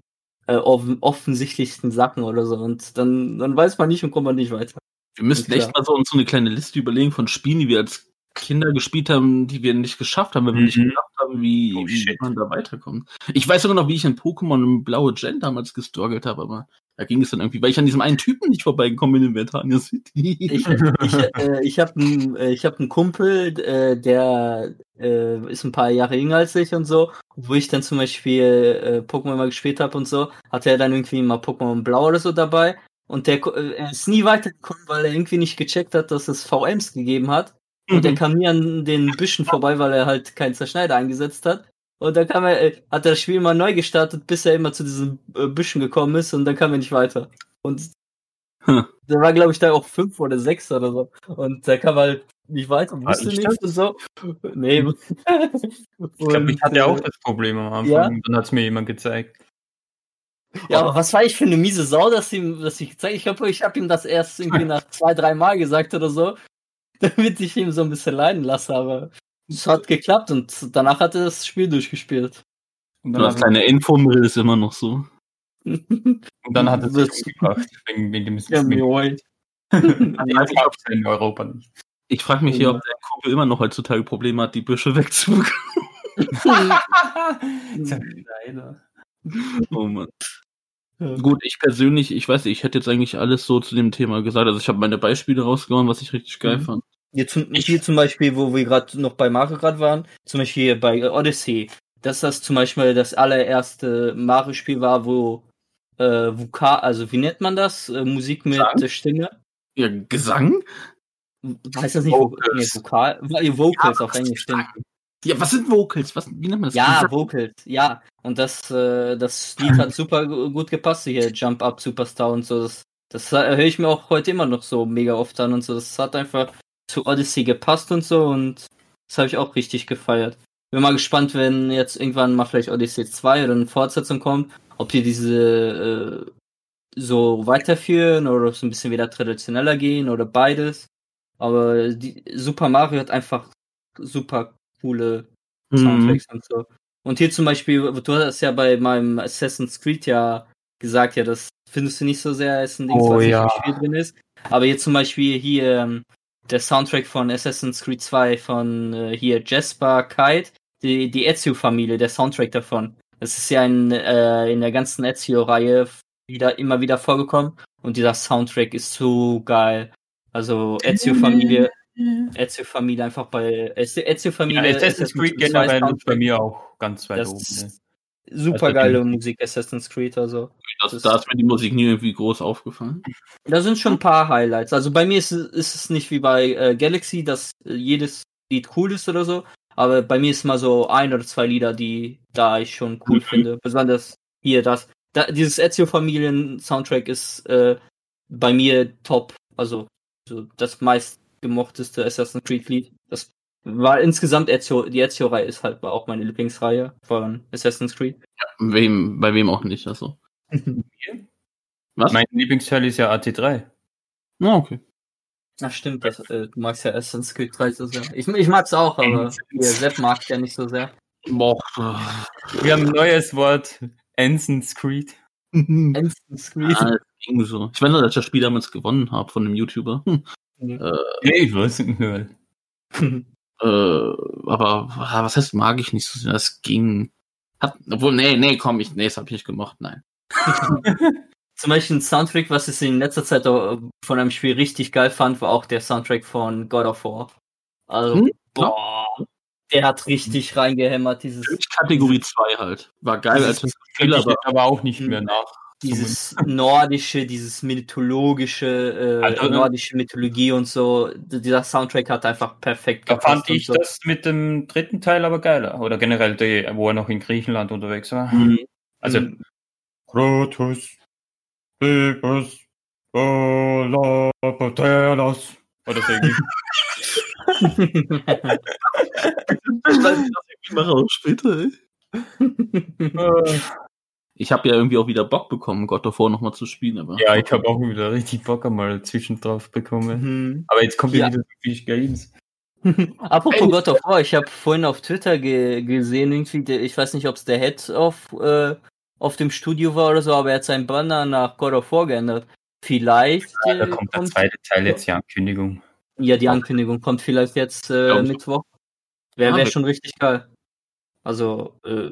äh, offen, offensichtlichsten Sachen oder so. Und dann, dann weiß man nicht und kommt man nicht weiter. Wir müssten echt mal so uns so eine kleine Liste überlegen von Spielen, die wir als Kinder gespielt haben, die wir nicht geschafft haben, weil wir nicht Mhm. gedacht haben, wie, Oh, wie man da weiterkommt. Ich weiß sogar noch, wie ich in Pokémon im blaue Gen damals gestorgelt habe, aber da ging es dann irgendwie, weil ich an diesem einen Typen nicht vorbeigekommen bin in Vertania City. Ich, ich, äh, ich habe einen äh, ich hab einen Kumpel, äh, der äh, ist ein paar Jahre jünger als ich und so. Wo ich dann zum Beispiel äh, Pokémon mal gespielt habe und so, hatte er dann irgendwie mal Pokémon Blau oder so dabei. Und der äh, ist nie weitergekommen, weil er irgendwie nicht gecheckt hat, dass es VMs gegeben hat. Und er kam nie an den Büschen vorbei, weil er halt keinen Zerschneider eingesetzt hat. Und dann kam er, äh, hat er das Spiel immer neu gestartet, bis er immer zu diesen äh, Büschen gekommen ist und dann kam er nicht weiter. Und Hm. der war, glaube ich, da auch fünf oder sechs oder so. Und da kam halt nicht weiter, wusste Ah, nichts und so. Nee. Ich glaube, ich hatte auch das Problem am Anfang. ja? Dann hat es mir jemand gezeigt. Ja, aber was war ich für eine miese Sau, dass ihm, dass ich gezeigt, ich glaube, ich habe ihm das erst irgendwie nach zwei, drei Mal gesagt oder so, damit ich ihm so ein bisschen leiden lasse, aber es hat geklappt und danach hat er das Spiel durchgespielt. Und dann, als hat, kleine Info-Mill ist immer noch so. und dann hat es Das- gebracht. Wegen, wegen dem Ja, in Europa nicht. Ich frage mich hier, ob der Kumpel immer noch heutzutage Probleme hat, die Büsche wegzubekommen. Leider. Oh Mann. Gut, ich persönlich, ich weiß nicht, ich hätte jetzt eigentlich alles so zu dem Thema gesagt. Also ich habe meine Beispiele rausgehauen, was ich richtig geil Mhm. fand. Hier zum, hier zum Beispiel, wo wir gerade noch bei Mario gerade waren, zum Beispiel hier bei Odyssey, dass das zum Beispiel das allererste Mario-Spiel war, wo äh, Vokal, also wie nennt man das? Äh, Musik mit Gesang? äh, Stimme? Ja, Gesang? Heißt das nicht Vocals. Nee, Vokal? Vo- Vocals auf Englisch, stimmt. Ja, was sind Vocals? Was, wie nennt man das? Ja, Vocals, ja. Und das, äh, das Lied hat super gu- gut gepasst, hier Jump Up Superstar und so. Das, das höre ich mir auch heute immer noch so mega oft an und so. Das hat einfach zu Odyssey gepasst und so und das habe ich auch richtig gefeiert. Bin mal gespannt, wenn jetzt irgendwann mal vielleicht Odyssey 2 oder eine Fortsetzung kommt, ob die diese äh, so weiterführen oder ob es ein bisschen wieder traditioneller gehen oder beides. Aber die, Super Mario hat einfach super coole Mhm. Soundtracks und so. Und hier zum Beispiel, du hast ja bei meinem Assassin's Creed ja gesagt, ja, das findest du nicht so sehr, ist ein Ding, Oh was nicht ja. im Spiel drin ist. Aber jetzt zum Beispiel hier ähm, der Soundtrack von Assassin's Creed 2 von äh, hier Jasper Kite, die, die Ezio-Familie, der Soundtrack davon. Das ist ja in, äh, in der ganzen Ezio-Reihe wieder, immer wieder vorgekommen und dieser Soundtrack ist so geil. Also Ezio-Familie, Ezio-Familie einfach bei Ezio- Ja, Ezio-Familie. Assassin's Creed 2 generell ist bei mir auch ganz weit Das oben. Ne? super geile Musik, Assassin's Creed, also. Das, da ist mir die Musik nie irgendwie groß aufgefallen. Da sind schon ein paar Highlights. Also bei mir ist, es- ist es nicht wie bei äh, Galaxy, dass äh, jedes Lied cool ist oder so. Aber bei mir ist mal so ein oder zwei Lieder, die da ich schon cool Mhm. finde. Besonders hier das. Da, dieses Ezio-Familien-Soundtrack ist äh, bei mir top. Also so das meistgemochteste Assassin's Creed-Lied. Das war insgesamt Ezio, die Ezio-Reihe ist halt auch meine Lieblingsreihe von Assassin's Creed. Wem, bei wem auch nicht, also. Was? Mein Lieblingsteil ist ja AT3. Ah, okay. Ach stimmt, das, äh, du magst ja Assassin's Creed 3 so sehr. Ich, ich mag's auch, aber hier, Sepp mag ja nicht so sehr. Boah. Wir haben ein neues Wort. Ensign's Creed. Assassin's Creed. Ah, so. Ich weiß noch, dass ich das Spiel damals gewonnen habe von einem YouTuber. Hm. Ja. Nee, ich weiß nicht mehr. Äh, aber ah, was heißt, mag ich nicht so sehr? Das ging. Hat, obwohl, nee, nee, komm, ich, nee, das hab ich nicht gemacht, nein. Zum Beispiel ein Soundtrack, was ich in letzter Zeit auch von einem Spiel richtig geil fand, war auch der Soundtrack von God of War. Also, Hm? boah, der hat richtig reingehämmert, dieses, Kategorie 2 halt. War geil als das Spiel, Könnte ich aber aber auch nicht mehr nach. Dieses nordische, dieses mythologische, äh, Also, nordische Mythologie und so. Dieser Soundtrack hat einfach perfekt Da gepasst fand und ich so. das mit dem dritten Teil aber geiler. Oder generell, die, wo er noch in Griechenland unterwegs war. Mhm. Also, Mhm. Kratos, Bebus, Pateras. Oder so irgendwie. Ich das irgendwie mal raus später, ey. Ich habe ja irgendwie auch wieder Bock bekommen, God of War nochmal zu spielen, aber. ja, ich habe auch wieder richtig Bock einmal zwischendrauf bekommen. Mhm. Aber jetzt kommt Ja. wieder so viel Games. Apropos God of War, ich habe vorhin auf Twitter ge gesehen, irgendwie, der, ich weiß nicht, ob es der Head auf, äh, auf dem Studio war oder so, aber er hat seinen Banner nach God of War geändert. Vielleicht Ja, da äh, kommt der zweite Teil jetzt, die Ankündigung. ja, die Ankündigung kommt vielleicht jetzt äh. Mittwoch. Wäre Ah, wär mit- schon richtig geil. Also, äh,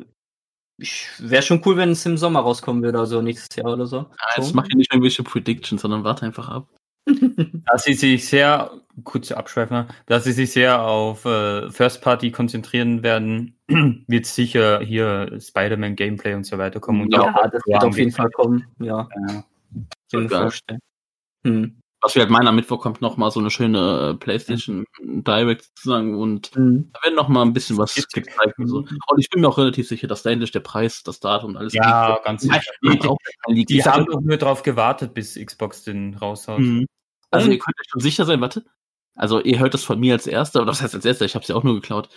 wäre schon cool, wenn es im Sommer rauskommen würde, also nächstes Jahr oder so. Ja, jetzt So. mach hier nicht irgendwelche Predictions, sondern warte einfach ab. Da sie sich sehr, kurze Abschweifer, da sie sich sehr auf äh, First Party konzentrieren werden, wird sicher hier Spider-Man Gameplay und so weiter kommen. Und Ja, das wird auf jeden Fall kommen. Ja, Ja. kann ich mir geil. vorstellen. Hm. Was wir halt meinen, am Mittwoch kommt noch mal so eine schöne äh, PlayStation Direct sozusagen und Hm. da wird noch mal ein bisschen was gezeigt und so. Und ich bin mir auch relativ sicher, dass da endlich der Preis, das Datum und alles Ja, ganz liegt. sicher. Die. Die sag- haben doch nur drauf gewartet, bis Xbox den raushaut. Mhm. Also Und- ihr könnt euch schon sicher sein, warte. Also ihr hört das von mir als erster, oder das heißt als erster, ich habe es ja auch nur geklaut.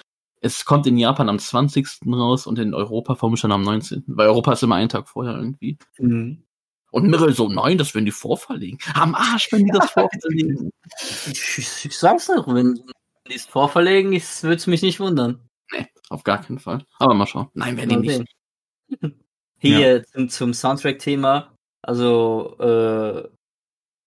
Es kommt in Japan am 20. raus und in Europa vermutlich schon am 19. Weil Europa ist immer einen Tag vorher irgendwie. Hm. Und Mirrell so, nein, das werden die vorverlegen. Am Arsch, wenn die das vorverlegen. Ich, ich, ich sag's noch, wenn die es vorverlegen, würde es mich nicht wundern. nee, auf gar keinen Fall. Aber mal schauen. Nein, werden die Mal nicht. Hier zum, zum Soundtrack-Thema. Also, äh,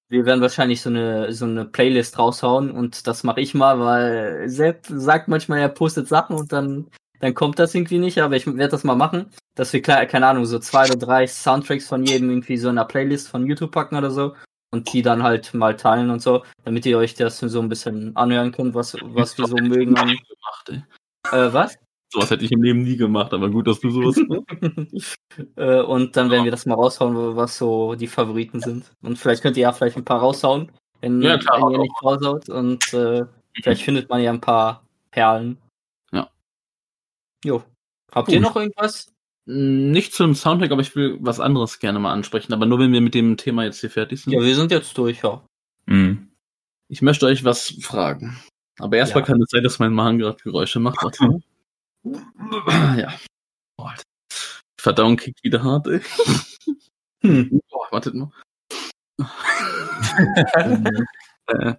wir werden wahrscheinlich so eine, so eine Playlist raushauen und das mache ich mal, weil Sepp sagt manchmal, er postet Sachen und dann, dann kommt das irgendwie nicht, aber ich werde das mal machen, dass wir, klar, keine Ahnung, so zwei oder drei Soundtracks von jedem irgendwie so in einer Playlist von YouTube packen oder so und die dann halt mal teilen und so, damit ihr euch das so ein bisschen anhören könnt, was, was wir so mögen. Gemacht, ey. äh, was? Sowas hätte ich im Leben nie gemacht, aber gut, dass du sowas äh, und dann werden wir das mal raushauen, was so die Favoriten sind. Und vielleicht könnt ihr ja vielleicht ein paar raushauen, wenn, Ja, klar, wenn ihr nicht raushaut. Und äh, vielleicht findet man ja ein paar Perlen. Ja. Jo. Habt ihr Gut. noch irgendwas? Nicht zum Soundtrack, aber ich will was anderes gerne mal ansprechen, aber nur wenn wir mit dem Thema jetzt hier fertig sind. Ja, wir sind jetzt durch, ja. Mhm. Ich möchte euch was fragen. Aber erstmal Ja. kann es sein, dass mein Magen gerade Geräusche macht. Warte. ja. Oh, Alter. Verdauung kickt wieder hart, ey. Hm. Oh, wartet mal. äh,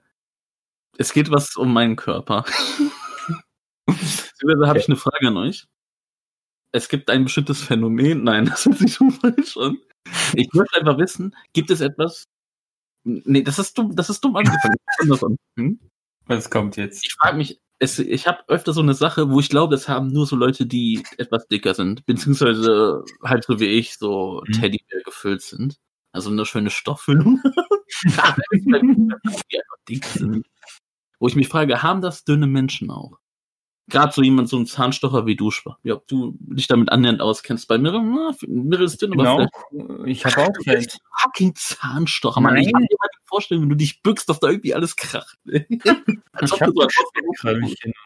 es geht was um meinen Körper. Beziehungsweise habe ich eine Frage an euch. Es gibt ein bestimmtes Phänomen. Nein, das ist nicht so falsch an. Ich möchte einfach wissen, gibt es etwas. Nee, das ist dumm, das ist dumm angefangen. Hm? Was kommt jetzt? Ich frage mich, es, ich habe öfter so eine Sache, wo ich glaube, das haben nur so Leute, die etwas dicker sind, beziehungsweise halt so wie ich, so Mhm. Teddybär gefüllt sind. Also eine schöne Stofffüllung. die einfach dick sind. Wo ich mich frage, haben das dünne Menschen auch? Gerade so jemand, so ein Zahnstocher wie du. Ja, ob du dich damit annähernd auskennst. Bei Mirre, na, Mirre ist dünn, aber Genau. vielleicht Ich habe auch vielleicht fucking Zahnstocher, Mann. Ich Nein. kann mir mal vorstellen, wenn du dich bückst, dass da irgendwie alles kracht. Als Ich ob hab du so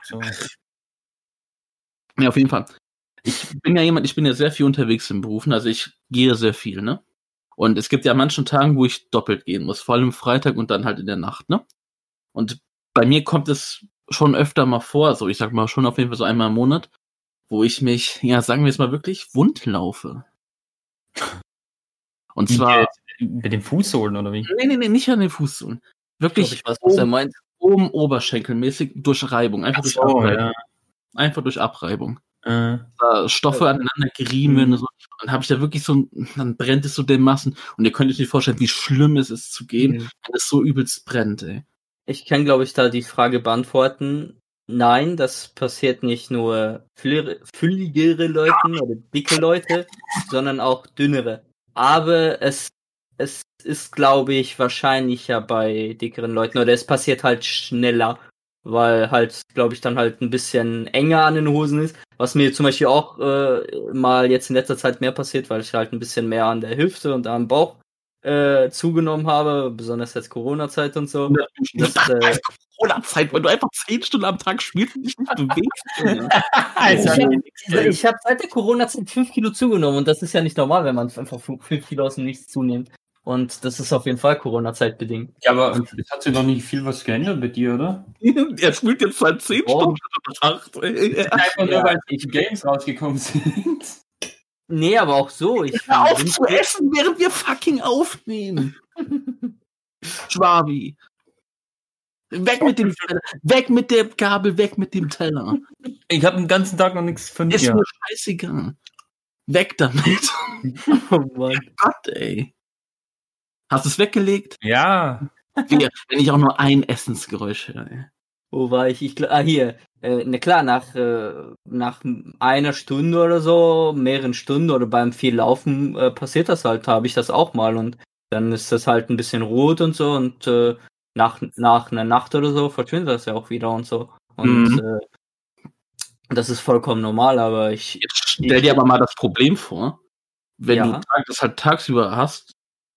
so. Ja, auf jeden Fall. Ich bin ja jemand, ich bin ja sehr viel unterwegs im Berufen, also ich gehe sehr viel, ne? Und es gibt ja manchen Tagen, wo ich doppelt gehen muss, vor allem Freitag und dann halt in der Nacht, ne? Und bei mir kommt es schon öfter mal vor, so ich sag mal schon auf jeden Fall so einmal im Monat, wo ich mich, ja, sagen wir es mal wirklich, wund laufe. Und zwar, Mit den Fußsohlen oder wie? nee, nee, nee, nicht an den Fußsohlen. Wirklich ich weiß, was er meint. oben oberschenkelmäßig durch Reibung, einfach durch So, Abreibung. ja. Einfach durch Abreibung. Äh, Stoffe aneinander gerieben werden und so. Dann habe ich da wirklich so, ein- dann brennt es so dermaßen. Und ihr könnt euch nicht vorstellen, wie schlimm es ist zu gehen, Mhm. wenn es so übelst brennt, ey. Ich kann, glaube ich, da die Frage beantworten. Nein, das passiert nicht nur fülligere- Leuten oder dicke Leute, sondern auch dünnere. Aber es, es ist, glaube ich, wahrscheinlicher bei dickeren Leuten oder es passiert halt schneller, weil halt, glaube ich, dann halt ein bisschen enger an den Hosen ist. Was mir zum Beispiel auch äh, mal jetzt in letzter Zeit mehr passiert, weil ich halt ein bisschen mehr an der Hüfte und am Bauch äh, zugenommen habe, besonders jetzt Corona-Zeit und so. Das, äh, Corona-Zeit, weil du einfach zehn Stunden am Tag spielst und dich nicht bewegst. Also, ich habe hab seit der Corona-Zeit 5 Kilo zugenommen und das ist ja nicht normal, wenn man einfach 5 Kilo aus dem Nichts zunimmt. Und das ist auf jeden Fall Corona-Zeit bedingt. ja, aber es hat sich doch nicht viel was geändert bei dir, oder? er spielt jetzt seit zehn Oh. Stunden acht. ey. Einfach nur, Ja, weil ich- die Games rausgekommen sind. Nee, aber auch so. Ich Hör auf zu essen, während wir fucking aufnehmen. Schwabi. Weg mit dem Teller, weg mit der Gabel, weg mit dem Teller. Ich habe den ganzen Tag noch nichts von Ist dir. mir scheißegal. Weg damit. Oh Mann. Gott, ey. Hast du es weggelegt? Ja. Wenn ich auch nur ein Essensgeräusch höre. Wo war ich? Ich ah, hier. Äh, na klar, nach, äh, nach einer Stunde oder so, mehreren Stunden oder beim viel Laufen äh, passiert das halt, habe ich das auch mal und dann ist das halt ein bisschen rot und so und äh, nach, nach einer Nacht oder so verschwindet das ja auch wieder und so. Und Mhm. äh, das ist vollkommen normal, aber ich. Jetzt stell dir aber mal das Problem vor, wenn Ja. du das halt tagsüber hast,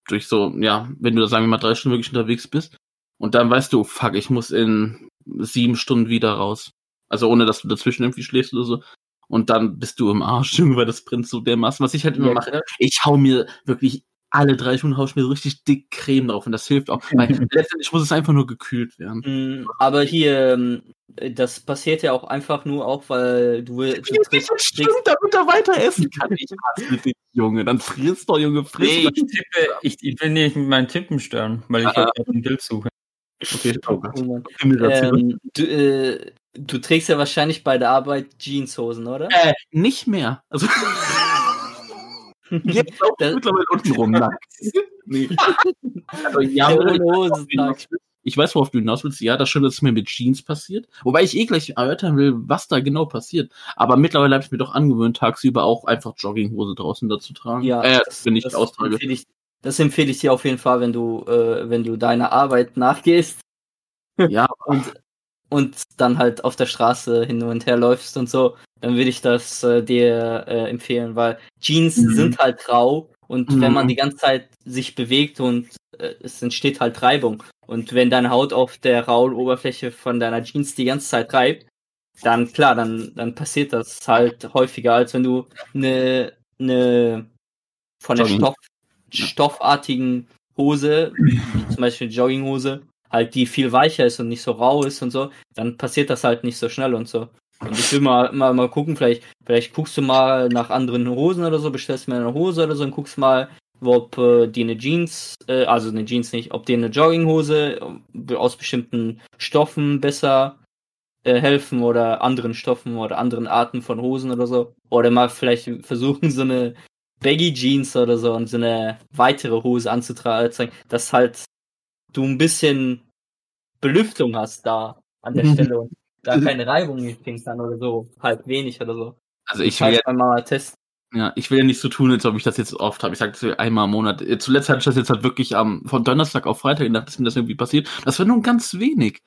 durch so, ja, wenn du da sagen wir mal drei Stunden wirklich unterwegs bist, und dann weißt du, fuck, ich muss in sieben Stunden wieder raus. Also ohne, dass du dazwischen irgendwie schläfst oder so. Und dann bist du im Arsch, Junge, weil das brennt so dermaßen. Was ich halt immer Ja, mache, ich hau mir wirklich alle drei Stunden hau ich mir so richtig dick Creme drauf und das hilft auch. Weil letztendlich muss es einfach nur gekühlt werden. Mm, Aber hier, ähm, das passiert ja auch einfach nur auch, weil du, du triffst, Stimmt, damit er weiter essen kann. Ich hasse dich, Junge. Dann frisst doch, Junge, friss. Nee, ich, tippe, ich, ich will nicht mit meinen Tippen stören, weil ich Ah. ah. ein Bild suche. Okay, oh Gott. Ähm, du, äh, du trägst ja wahrscheinlich bei der Arbeit Jeanshosen, oder? Äh, nicht mehr. Also, jetzt auch Das- mittlerweile unten rum nackt. Nee. Also, ja, ich, weiß, worauf du hinaus willst. Ja, das stimmt, dass es mir mit Jeans passiert. Wobei ich eh gleich erörtern will, was da genau passiert. Aber mittlerweile habe ich mir doch angewöhnt, tagsüber auch einfach Jogginghose draußen dazu tragen. Ja, äh, wenn ich austrage. empfehle ich, das empfehle ich dir auf jeden Fall, wenn du, äh, wenn du deiner Arbeit nachgehst Ja, und, und dann halt auf der Straße hin und her läufst und so, dann würde ich das äh, dir äh, empfehlen, weil Jeans Mhm. sind halt rau und Mhm. wenn man die ganze Zeit sich bewegt und äh, es entsteht halt Reibung. Und wenn deine Haut auf der rauen Oberfläche von deiner Jeans die ganze Zeit reibt, dann klar, dann, dann passiert das halt häufiger, als wenn du eine, eine von der Jogging. Stoff. Stoffartigen Hose, wie zum Beispiel Jogginghose, halt die viel weicher ist und nicht so rau ist und so, dann passiert das halt nicht so schnell und so. Und ich will mal, mal, mal gucken, vielleicht, vielleicht guckst du mal nach anderen Hosen oder so, bestellst mir eine Hose oder so und guckst mal, ob äh, die eine Jeans, äh, also eine Jeans nicht, ob dir eine Jogginghose äh, aus bestimmten Stoffen besser äh, helfen oder anderen Stoffen oder anderen Arten von Hosen oder so. Oder mal vielleicht versuchen, so eine Baggy Jeans oder so und so eine weitere Hose anzutragen, dass halt du ein bisschen Belüftung hast da an der Mhm. Stelle und da keine Reibung kriegen kann oder so, halt wenig oder so. Also ich will halt mal testen. ja, ich will ja nicht so tun, als ob ich das jetzt oft habe. Ich sage das einmal im Monat. Äh, Zuletzt hatte ich das jetzt halt wirklich am von Donnerstag auf Freitag gedacht, dass mir das irgendwie passiert. Das war nur ganz wenig.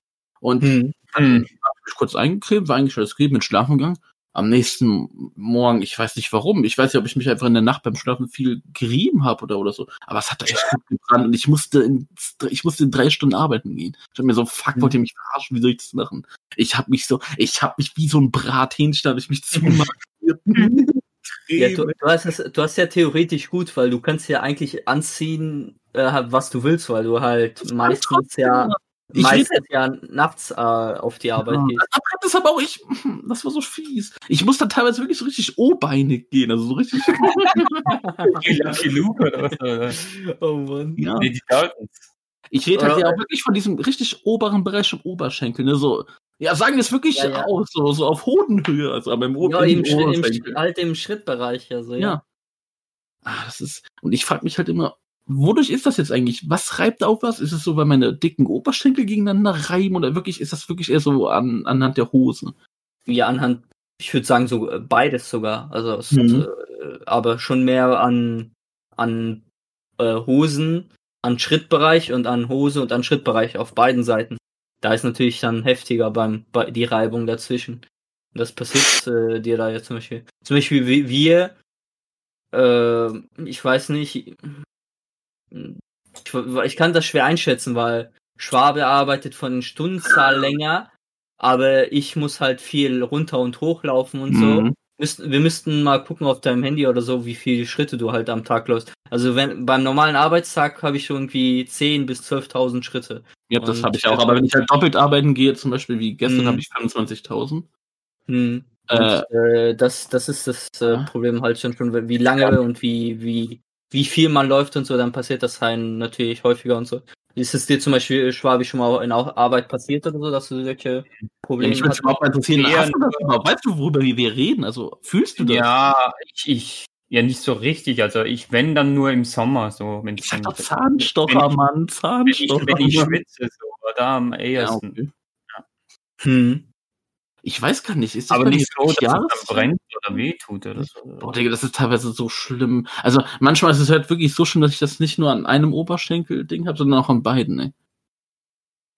Und Hm. Hm. ich kurz eingecremt, war eigentlich alles gut, mit Schlafen gegangen. Am nächsten Morgen, ich weiß nicht warum, ich weiß nicht, ob ich mich einfach in der Nacht beim Schlafen viel gerieben habe oder, oder so, aber es hat echt gut gebrannt und ich musste in, ich musste in drei Stunden arbeiten gehen. Ich hab mir so, fuck, wollt ihr mich verarschen, wie soll ich das machen? Ich habe mich so, ich habe mich wie so ein Brathähnchen, hab ich mich zumarkiert. Ja, du, du, hast es, du hast ja theoretisch gut, weil du kannst ja eigentlich anziehen, äh, was du willst, weil du halt meistens ja Ich meistens ja nachts äh, auf die Arbeit Ja, aber das aber auch ich, das war so fies. Ich musste teilweise wirklich so richtig O-beinig gehen, also so richtig. Lucky Luke oder was? Oder? Oh Mann. ja. Nee, die Daltons. Ich rede halt ja auch wirklich von diesem richtig oberen Bereich im Oberschenkel, ne? So, ja, sagen wir es wirklich Ja, ja. aus, so, so auf Hodenhöhe, also aber im, Ja, im im, im, Oberschenkel. Schritt- halt im Schrittbereich, also ja. Ja. Ah, das ist. Und ich frage mich halt immer, wodurch ist das jetzt eigentlich? Was reibt auf was? Ist es so, weil meine dicken Oberschenkel gegeneinander reiben oder wirklich ist das wirklich eher so an, anhand der Hose? Ja, anhand, ich würde sagen, so äh, beides sogar. Also, es, Mhm. äh, aber schon mehr an, an äh, Hosen, an Schrittbereich und an Hose und an Schrittbereich auf beiden Seiten. Da ist natürlich dann heftiger beim bei, die Reibung dazwischen. Und das passiert äh, dir da jetzt zum Beispiel. Zum Beispiel wie wir, äh, ich weiß nicht, ich, ich kann das schwer einschätzen, weil Schwabe arbeitet von Stundenzahl länger, aber ich muss halt viel runter und hochlaufen und so. Mhm. Müssten- Wir müssten mal gucken auf deinem Handy oder so, wie viele Schritte du halt am Tag läufst. Also wenn beim normalen Arbeitstag habe ich irgendwie 10 bis 12.000 Schritte. Ja, das Und- habe ich auch. Aber wenn ich halt doppelt arbeiten gehe, zum Beispiel wie gestern, Mhm. habe ich 25.000. Hm. Äh, Und, äh, das, das ist das äh, Ja. Problem halt schon, schon, wie lange und wie, wie, wie viel man läuft und so, dann passiert das halt natürlich häufiger und so. Ist es dir zum Beispiel, Schwabi, schon mal in Arbeit passiert oder so, dass du solche Probleme mich würde hast? überhaupt mal interessieren, Ja, hast du das überhaupt? Weißt du, worüber wir reden? Also fühlst du das? Ja, ich, ich, ja, nicht so richtig. Also ich, wenn dann nur im Sommer, so, wenn Ich sag doch wenn Zahnstocher, ich- Mann, ich, Zahnstocher. wenn ich schwitze, so, da am ja, ehesten. okay. Hm. Ich weiß gar nicht. Ist das Aber nicht so, dass es dann brennt oder wehtut oder so. Boah, Digga, das ist teilweise so schlimm. Also manchmal ist es halt wirklich so schlimm, dass ich das nicht nur an einem Oberschenkel-Ding habe, sondern auch an beiden, ey.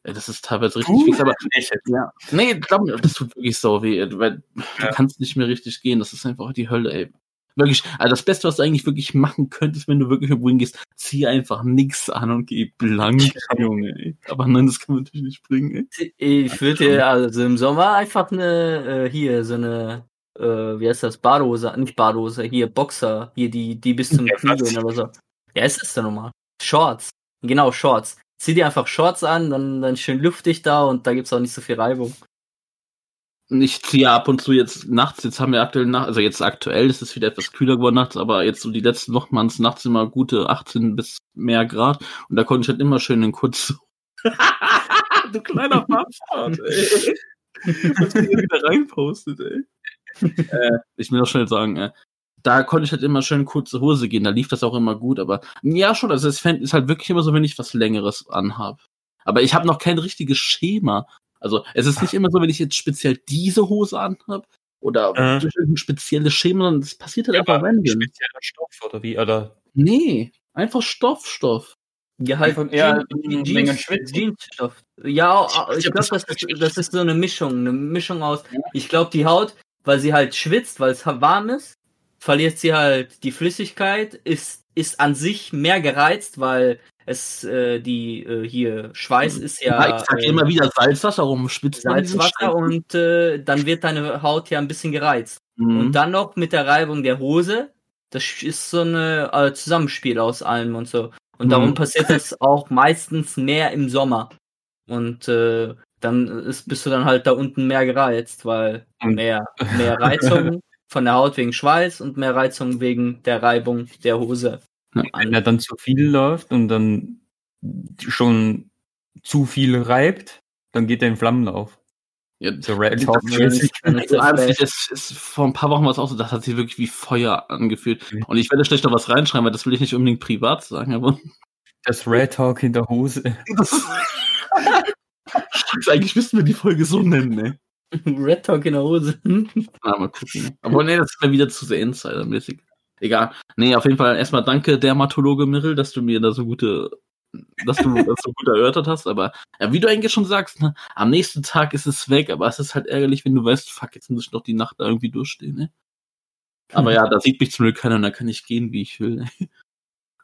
Das ist teilweise richtig fies, aber Nicht. ja. Nee, glaub mir, das tut wirklich so weh, weil Ja. du kannst nicht mehr richtig gehen. Das ist einfach die Hölle, ey. Wirklich, also das Beste, was du eigentlich wirklich machen könntest, wenn du wirklich irgendwo hingehst, zieh einfach nix an und geh blank, Junge, ey. Aber nein, das kann man natürlich nicht bringen, ey. Ich würde dir also im Sommer einfach eine, äh, hier, so eine, äh, wie heißt das, Badehose, nicht Badehose, hier, Boxer, hier, die, die bis zum Ja, Knie gehen oder so. Ja, ist das denn nochmal? Shorts. Genau, Shorts. Zieh dir einfach Shorts an, dann, dann schön luftig da und da gibt's auch nicht so viel Reibung. Ich ziehe ab und zu jetzt nachts, jetzt haben wir aktuell nach, also jetzt aktuell ist es wieder etwas kühler geworden nachts, aber jetzt so die letzten Wochen waren es nachts immer gute 18 bis mehr Grad und da konnte ich halt immer schön in kurz. du kleiner Bastard, ey. Was du hier wieder reinpostet, ey. äh, ich will noch schnell sagen, äh, da konnte ich halt immer schön kurze Hose gehen, da lief das auch immer gut, aber ja schon, also es ist halt wirklich immer so, wenn ich was längeres anhab. Aber ich habe noch kein richtiges Schema. Also es ist nicht immer so, wenn ich jetzt speziell diese Hose anhab oder Äh. durch irgendein spezielles Schema, sondern es passiert halt Ja, einfach random. spezieller Stoff oder wie? Oder Nee, einfach Stoff, Stoff. Ja, halt Einfach eher Jeans-. Jeansstoff. Ja, Ich ich glaub, glaube, das das, das ist so eine Mischung, eine Mischung aus. Ich glaube, die Haut, weil sie halt schwitzt, weil es warm ist, verliert sie halt die Flüssigkeit, ist, ist an sich mehr gereizt, weil es äh, die äh, hier Schweiß ist Ja, ja ich sag immer wieder Salzwasser rum, spitzt man diesen Salzwasser und äh, dann wird deine Haut ja ein bisschen gereizt. Mhm. Und dann noch mit der Reibung der Hose, das ist so eine äh, Zusammenspiel aus allem und so. Und darum Mhm. passiert das auch meistens mehr im Sommer. Und äh, dann ist, bist du dann halt da unten mehr gereizt, weil Und- mehr, mehr Reizung von der Haut wegen Schweiß und mehr Reizung wegen der Reibung der Hose. Wenn er dann zu viel läuft und dann schon zu viel reibt, dann geht er in Flammen auf. Ja, So Red das- Hot das- ist, vor ein paar Wochen war es auch so, das hat sich wirklich wie Feuer angefühlt. Mhm. Und ich werde schlecht noch was reinschreiben, weil das will ich nicht unbedingt privat sagen, aber Das Red Talk in der Hose. Scheiße, eigentlich müssten wir die Folge so nennen, ne? Red Talk in der Hose. Na, mal gucken. Aber nee, das ist mir wieder zu sehr Insider-mäßig. Egal. Nee, auf jeden Fall erstmal danke, Dermatologe Mirrell, dass du mir da so gute, dass du das so gut erörtert hast. Aber ja, wie du eigentlich schon sagst, ne, am nächsten Tag ist es weg, aber es ist halt ärgerlich, wenn du weißt, fuck, jetzt muss ich noch die Nacht da irgendwie durchstehen, ne? Aber ja, da sieht mich zum Glück keiner und da kann ich gehen, wie ich will. Ne?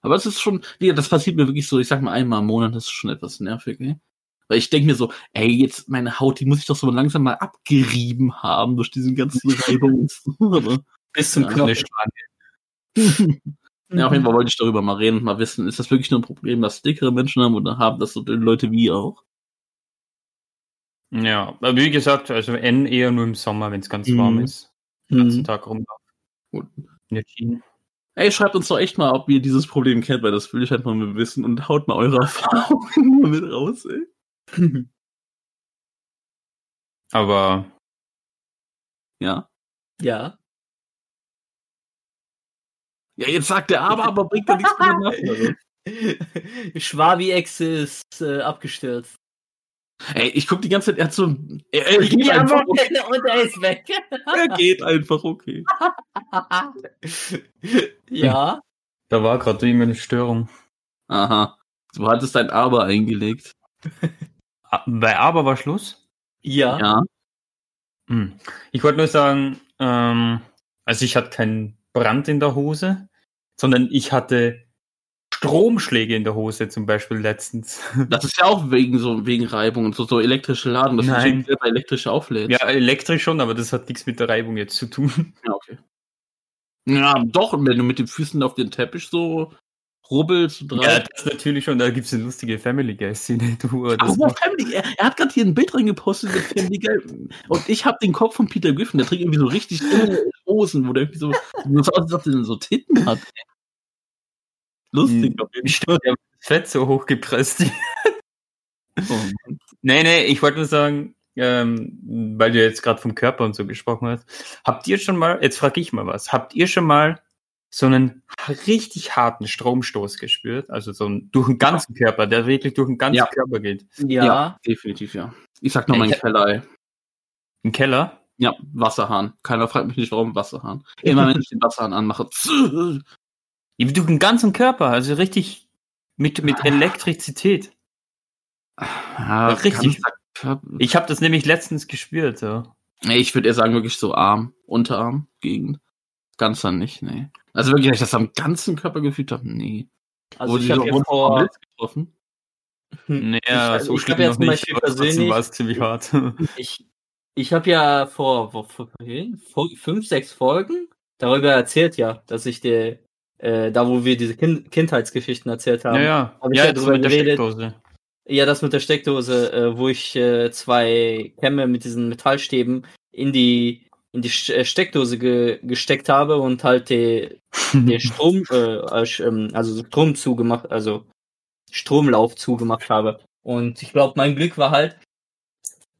Aber es ist schon, ja, das passiert mir wirklich so, ich sag mal einmal im Monat, das ist schon etwas nervig, ne? Weil ich denke mir so, ey, jetzt meine Haut, die muss ich doch so langsam mal abgerieben haben durch diesen ganzen Reibung und so. Aber Bis zum Ja, Knochen. Ja, auf jeden Fall wollte ich darüber mal reden und mal wissen, ist das wirklich nur ein Problem, das dickere Menschen haben oder haben das so Leute wie auch? Ja, aber wie gesagt, also N eher nur im Sommer, wenn es ganz warm Mhm. ist. Den ganzen Mhm. Tag rumlaufen. Gut. Ey, schreibt uns doch echt mal, ob ihr dieses Problem kennt, weil das will ich halt mal wissen und haut mal eure Erfahrungen mal mit raus, ey. Aber Ja. Ja. Ja, jetzt sagt der aber, aber bringt ja nichts mehr nach. Schwabi-Ex ist äh, abgestürzt. Ey, ich guck die ganze Zeit, er hat so ein, er, er, geht Ja, einfach, aber- und er ist weg. er geht einfach, okay. ja. da war gerade irgendwie eine Störung. Aha. Du hattest dein Aber eingelegt. Ah, Bei Aber war Schluss. Ja. Ja. Hm. Ich wollte nur sagen, ähm, also ich hatte keinen Brand in der Hose, sondern ich hatte Stromschläge in der Hose zum Beispiel letztens. Das ist ja auch wegen so, wegen Reibung und so, so elektrische Laden, dass Nein. du selber elektrisch auflädst. Ja, elektrisch schon, aber das hat nichts mit der Reibung jetzt zu tun. Ja, okay. Ja, doch, wenn du mit den Füßen auf den Teppich so rubbelst und Ja, reibst. das natürlich schon. Da gibt es eine lustige Family Guy-Szene. Family, er, er hat gerade hier ein Bild reingepostet mit Family Guy und ich habe den Kopf von Peter Griffin, der trägt irgendwie so richtig dünne Hosen, wo der irgendwie so, so aus, als ob der so Titten hat. Lustig Fall. Stimmt, der Fett so hochgepresst. Oh, nee, nee, ich wollte nur sagen, ähm, weil du jetzt gerade vom Körper und so gesprochen hast. Habt ihr schon mal, jetzt frage ich mal was, habt ihr schon mal so einen richtig harten Stromstoß gespürt? Also so einen, durch den ganzen Körper, der wirklich durch den ganzen Ja. Körper geht. Ja. Ja. definitiv, ja. Ich sag mein Ich- Keller, ey. Im Keller? Ja, Wasserhahn. Keiner fragt mich nicht, warum Wasserhahn. Immer wenn ich den Wasserhahn anmache. Ja, Durch den ganzen Körper, also richtig mit, mit Elektrizität. Ja, Richtig. Ich habe das nämlich letztens gespürt. So. Nee, ich würde eher sagen, wirklich so Arm, Unterarm, Gegend. Ganz dann nicht, nee. Also wirklich, dass ich das am ganzen Körper gefühlt habe, nee. Also Wurde ich habe vom vor, getroffen. Naja, Ich- so ich schlimm hab ja zum Beispiel persönlich- war es ziemlich hart. ich, ich habe ja vor, vor, vor vor fünf, sechs Folgen darüber erzählt, ja, dass ich der, äh, da wo wir diese kind Kindheitsgeschichten erzählt haben. ja, ja. hab ich ja, ja jetzt der geredet. Steckdose. Ja, das mit der Steckdose, äh, wo ich äh, zwei Kämme mit diesen Metallstäben in die in die äh, Steckdose ge gesteckt habe und halt den Strom, äh, ähm, also Strom zugemacht, also Stromlauf zugemacht habe. Und ich glaube, mein Glück war halt,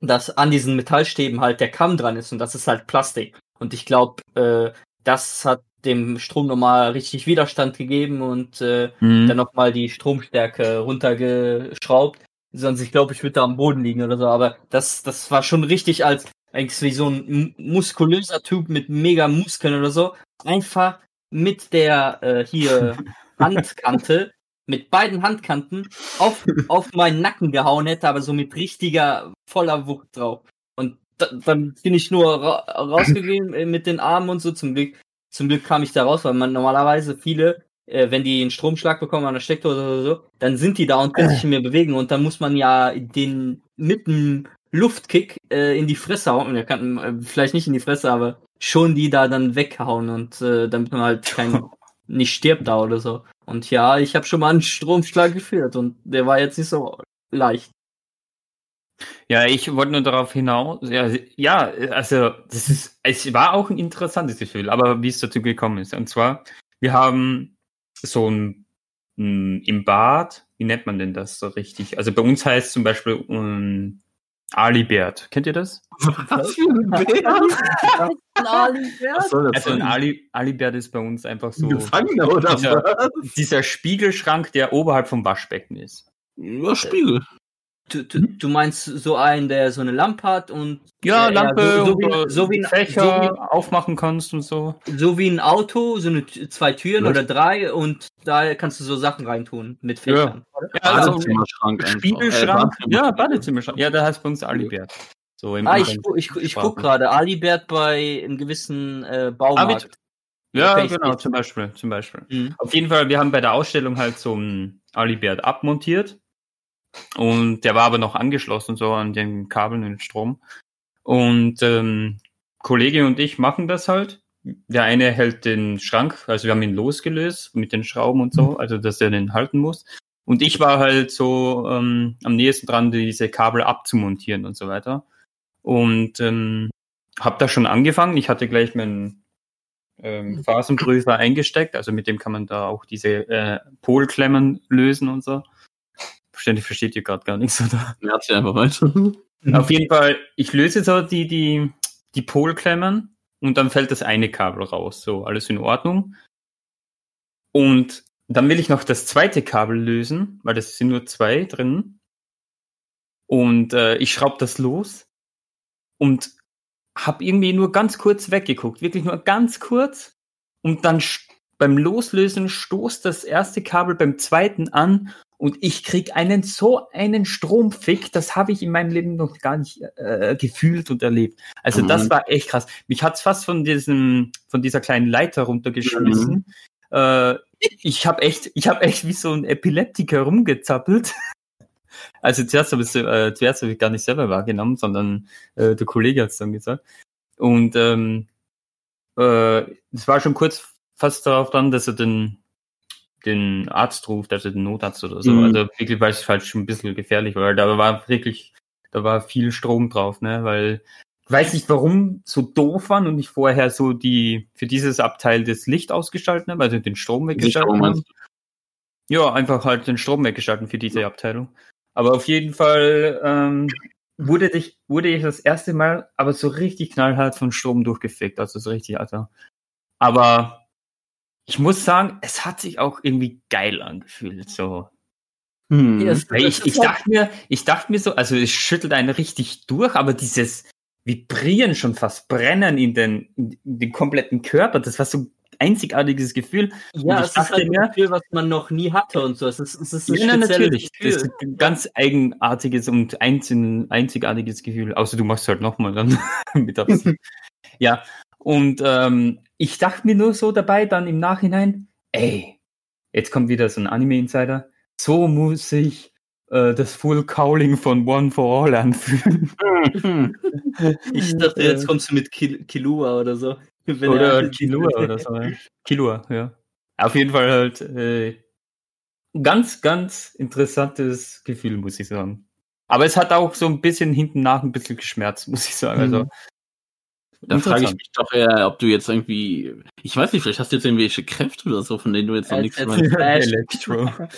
dass an diesen Metallstäben halt der Kamm dran ist und das ist halt Plastik. Und ich glaube, äh, das hat dem Strom nochmal richtig Widerstand gegeben und äh, Mhm. dann nochmal die Stromstärke runtergeschraubt. Sonst, ich glaube, ich würde da am Boden liegen oder so. Aber das, das war schon richtig als eigentlich wie so ein mu- muskulöser Typ mit mega Muskeln oder so. Einfach mit der äh, hier Handkante, mit beiden Handkanten auf, auf meinen Nacken gehauen hätte, aber so mit richtiger, voller Wucht drauf. Und da, dann bin ich nur ra rausgegangen äh, mit den Armen und so. Zum Glück, zum Glück kam ich da raus, weil man normalerweise viele äh, wenn die einen Stromschlag bekommen an der Steckdose oder so, dann sind die da und können sich nicht mehr bewegen und dann muss man ja den mit einem Luftkick äh, in die Fresse hauen. Er kann äh, vielleicht nicht in die Fresse, aber schon die da dann weghauen und äh, damit man halt kein nicht stirbt da oder so. Und ja, ich habe schon mal einen Stromschlag geführt und der war jetzt nicht so leicht. Ja, ich wollte nur darauf hinaus. Ja, ja, also das ist, es war auch ein interessantes Gefühl, aber wie es dazu gekommen ist. Und zwar, wir haben so ein, ein im Bad, wie nennt man denn das so richtig? Also bei uns heißt zum Beispiel um, Alibert. Kennt ihr das? Was für ein Bär? Was soll Also ein Ali, Alibert ist bei uns einfach so Gefangener oder dieser, was? dieser Spiegelschrank, der oberhalb vom Waschbecken ist. Ja, Spiegel. Du, du, du meinst so einen, der so eine Lampe hat und Ja, äh, Lampe, so, so, und, wie, so, wie ein, Fächer so, wie, aufmachen kannst und so. so wie ein Auto, so eine zwei Türen Was? oder drei und da kannst du so Sachen reintun mit Fächern. Ja, also Badezimmerschrank. Spiegelschrank. Äh, ja, Badezimmerschrank. Ja, der heißt bei uns Alibert. So im Ah, ich, ich, ich guck gerade, Alibert bei einem gewissen äh, Baumarkt. Ja, Okay, ich genau, zum Beispiel, zum Beispiel. Mhm. Auf jeden Fall, wir haben bei der Ausstellung halt so einen Alibert abmontiert. Und der war aber noch angeschlossen, so an den Kabeln und Strom. Und ähm, Kollege und ich machen das halt. Der eine hält den Schrank, also wir haben ihn losgelöst mit den Schrauben und so, also dass er den halten muss. Und ich war halt so ähm, am nächsten dran, diese Kabel abzumontieren und so weiter. Und ähm, habe da schon angefangen. Ich hatte gleich meinen ähm, Phasenprüfer eingesteckt, also mit dem kann man da auch diese äh, Polklemmen lösen und so. Verständlich versteht ihr gerade gar nichts, oder? Er hat sie einfach weiter. Auf jeden Fall, ich löse so die, die, die Polklemmen und dann fällt das eine Kabel raus. So, alles in Ordnung. Und dann will ich noch das zweite Kabel lösen, weil das sind nur zwei drin. Und äh, ich schraube das los und habe irgendwie nur ganz kurz weggeguckt, wirklich nur ganz kurz. Und dann beim Loslösen stoßt das erste Kabel beim zweiten an und ich krieg einen so einen Stromfick, das habe ich in meinem Leben noch gar nicht äh, gefühlt und erlebt. Also Mhm. das war echt krass. Mich hat's fast von diesem von dieser kleinen Leiter runtergeschmissen. Äh, ich habe echt, ich habe echt wie so ein Epileptiker rumgezappelt. Also zuerst habe ich äh, zuerst habe ich gar nicht selber wahrgenommen, sondern äh, der Kollege hat's dann gesagt. Und ähm, äh, es war schon kurz fast darauf dran, dass er den den Arzt ruft, also den Notarzt oder so. Mhm. Also wirklich, weil es halt schon ein bisschen gefährlich war. Da war wirklich, da war viel Strom drauf, ne? Weil ich weiß nicht, warum so doof waren und ich vorher so die für dieses Abteil das Licht ausgeschaltet habe, also den Strom weggeschaltet Strom habe. Ja, einfach halt den Strom weggeschalten für diese Abteilung. Aber auf jeden Fall ähm, wurde ich, wurde ich das erste Mal aber so richtig knallhart von Strom durchgefickt. Also so richtig, also. Aber ich muss sagen, es hat sich auch irgendwie geil angefühlt. So. Hm. Ich, ich halt- dachte mir, ich dachte mir so, also es schüttelt einen richtig durch, aber dieses Vibrieren schon fast brennen in den, in den kompletten Körper, das war so ein einzigartiges Gefühl. Ja, ich es ist halt mir- ein Gefühl, was man noch nie hatte und so. Es ist, es ist ein Ja, natürlich. Das Gefühl. ist ein ganz eigenartiges und einzigartiges Gefühl. Außer du machst halt nochmal dann mit Absicht. ja. Und ähm, ich dachte mir nur so dabei, dann im Nachhinein, ey, jetzt kommt wieder so ein Anime-Insider. So muss sich äh, das Full Cowling von One for All anfühlen. Ich dachte, jetzt kommst du mit Kil Kilua oder so. Wenn oder er- Kilua oder so. Kilua, ja. Auf jeden Fall halt äh, ganz, ganz interessantes Gefühl, muss ich sagen. Aber es hat auch so ein bisschen hinten nach ein bisschen geschmerzt, muss ich sagen. Also, Mhm. Da frage ich mich doch eher, ob du jetzt irgendwie, ich weiß nicht, vielleicht hast du jetzt irgendwelche Kräfte oder so, von denen du jetzt noch nichts weißt. Elektro.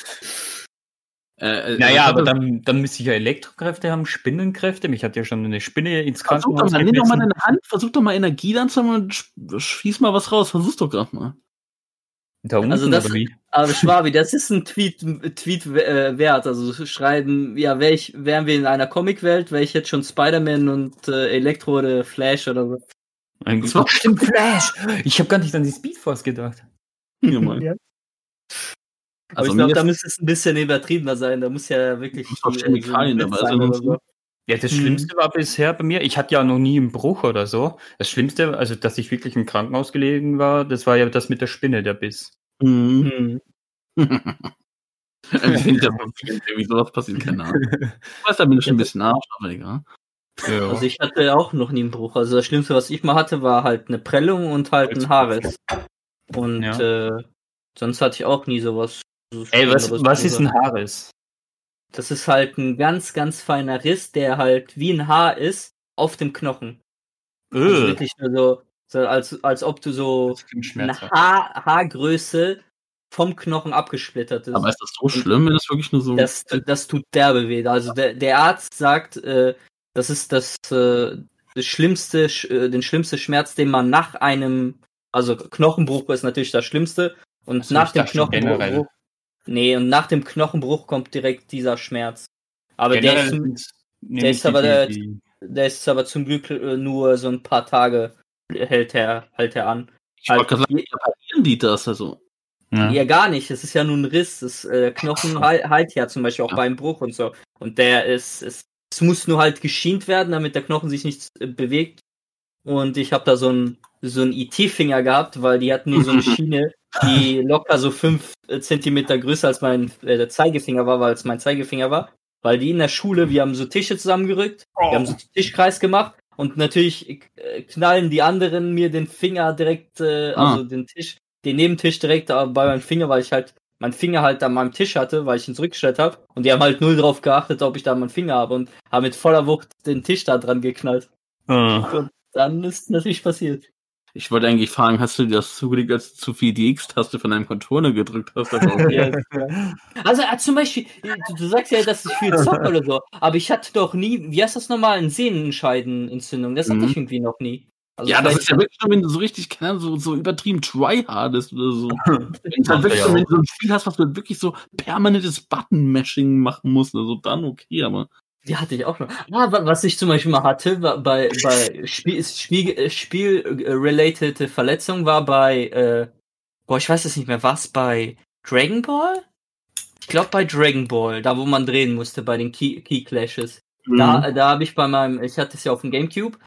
Äh, äh, Naja, was aber hat er- dann, dann müsste ich ja Elektrokräfte haben, Spinnenkräfte. Mich hat ja schon eine Spinne ins Versuch doch Krankenhaus mal, nimm doch mal deine Hand, versuch doch mal Energie dann zu haben und sch- schieß mal was raus, versuch's doch gerade mal. Da unten, Also das-? Aber Schwabi, das ist ein Tweet, Tweet äh, wert. Also schreiben, ja, welch, wären wir in einer Comicwelt, wäre ich jetzt schon Spider-Man und äh, Elektro oder Flash oder so. Eigentlich Das war- stimmt Flash. Ich habe gar nicht an die Speedforce gedacht. Ja, Mann. Ja. Aber Also ich glaube, da müsste es ein bisschen übertriebener sein. Da muss ja wirklich Muss auch Chemikalien dabei sein sein oder so. Ja, das Mhm. Schlimmste war bisher bei mir, ich hatte ja noch nie einen Bruch oder so. Das Schlimmste, also dass ich wirklich im Krankenhaus gelegen war, das war ja das mit der Spinne, der Biss. Mhm. Hm. Irgendwie, das passiert, irgendwie sowas passiert, keine Ahnung. Ich weiß, da bin ich schon ein bisschen Arsch, aber egal. Ja. Also ich hatte auch noch nie einen Bruch. Also das Schlimmste, was ich mal hatte, war halt eine Prellung und halt ein Haares. Und Ja. äh, sonst hatte ich auch nie sowas. so Ey, was, was ist ein Haares? Das ist halt ein ganz, ganz feiner Riss, der halt wie ein Haar ist auf dem Knochen. Also Öh. wirklich nur so, so als, als ob du so eine. Haar, Haargröße vom Knochen abgesplittert ist. Aber ist das so schlimm, wenn das wirklich nur so. Das, das tut derbe weh. Also der, der Arzt sagt, äh, das ist das, äh, das schlimmste, Sch- äh, den schlimmste Schmerz, den man nach einem, also Knochenbruch ist natürlich das Schlimmste und Also nach dem generell. Knochenbruch, nee, und nach dem Knochenbruch kommt direkt dieser Schmerz. Aber der ist, zum, der ist aber der- der ist aber zum Glück äh, nur so ein paar Tage hält er, hält er an. ich wollte Halt, gerade reparieren die das? Also, ja. Ja, gar nicht. Es ist ja nur ein Riss. Das äh, Knochen heil, heilt ja zum Beispiel auch Ja. beim Bruch und so. Und der ist, es, es muss nur halt geschient werden, damit der Knochen sich nicht äh, bewegt. Und ich habe da so ein so ein IT-Finger gehabt, weil die hatten nur so eine Schiene, die locker so fünf äh, Zentimeter größer als mein äh, Zeigefinger war, weil es mein Zeigefinger war. Weil die in der Schule, wir haben so Tische zusammengerückt, wir haben so Tischkreis gemacht und natürlich äh, knallen die anderen mir den Finger direkt, äh, Ah. also den Tisch, den Nebentisch direkt bei meinem Finger, weil ich halt meinen Finger halt an meinem Tisch hatte, weil ich ihn zurückgestellt habe. Und die haben halt null drauf geachtet, ob ich da meinen Finger habe und haben mit voller Wucht den Tisch da dran geknallt. Ah. Dann ist natürlich passiert. ich wollte eigentlich fragen, hast du dir das zugelegt, als du zu viel die X-Taste von deinem Controller gedrückt hast? Aber okay. Also äh, zum Beispiel, du, du sagst ja, dass ich viel zocke oder so, aber ich hatte doch nie, wie heißt das nochmal, eine Sehnenscheidenentzündung. Das hatte Mhm. ich irgendwie noch nie. Also ja, das ist ja wirklich nur, wenn du so richtig, keine so, so übertrieben tryhardest oder so. Wenn du halt wirklich so, wenn du so ein Spiel hast, was du wirklich so permanentes Button-Mashing machen musst, also dann okay, aber. Die hatte ich auch noch. Ah, wa- was ich zum Beispiel mal hatte, war bei, bei Spiel, Spiel, äh, Spiel-related Verletzungen war bei, äh, boah, ich weiß es nicht mehr, was bei Dragon Ball? Ich glaube bei Dragon Ball, da wo man drehen musste bei den Key, Key Clashes. Mhm. Da, da habe ich bei meinem, ich hatte es ja auf dem Gamecube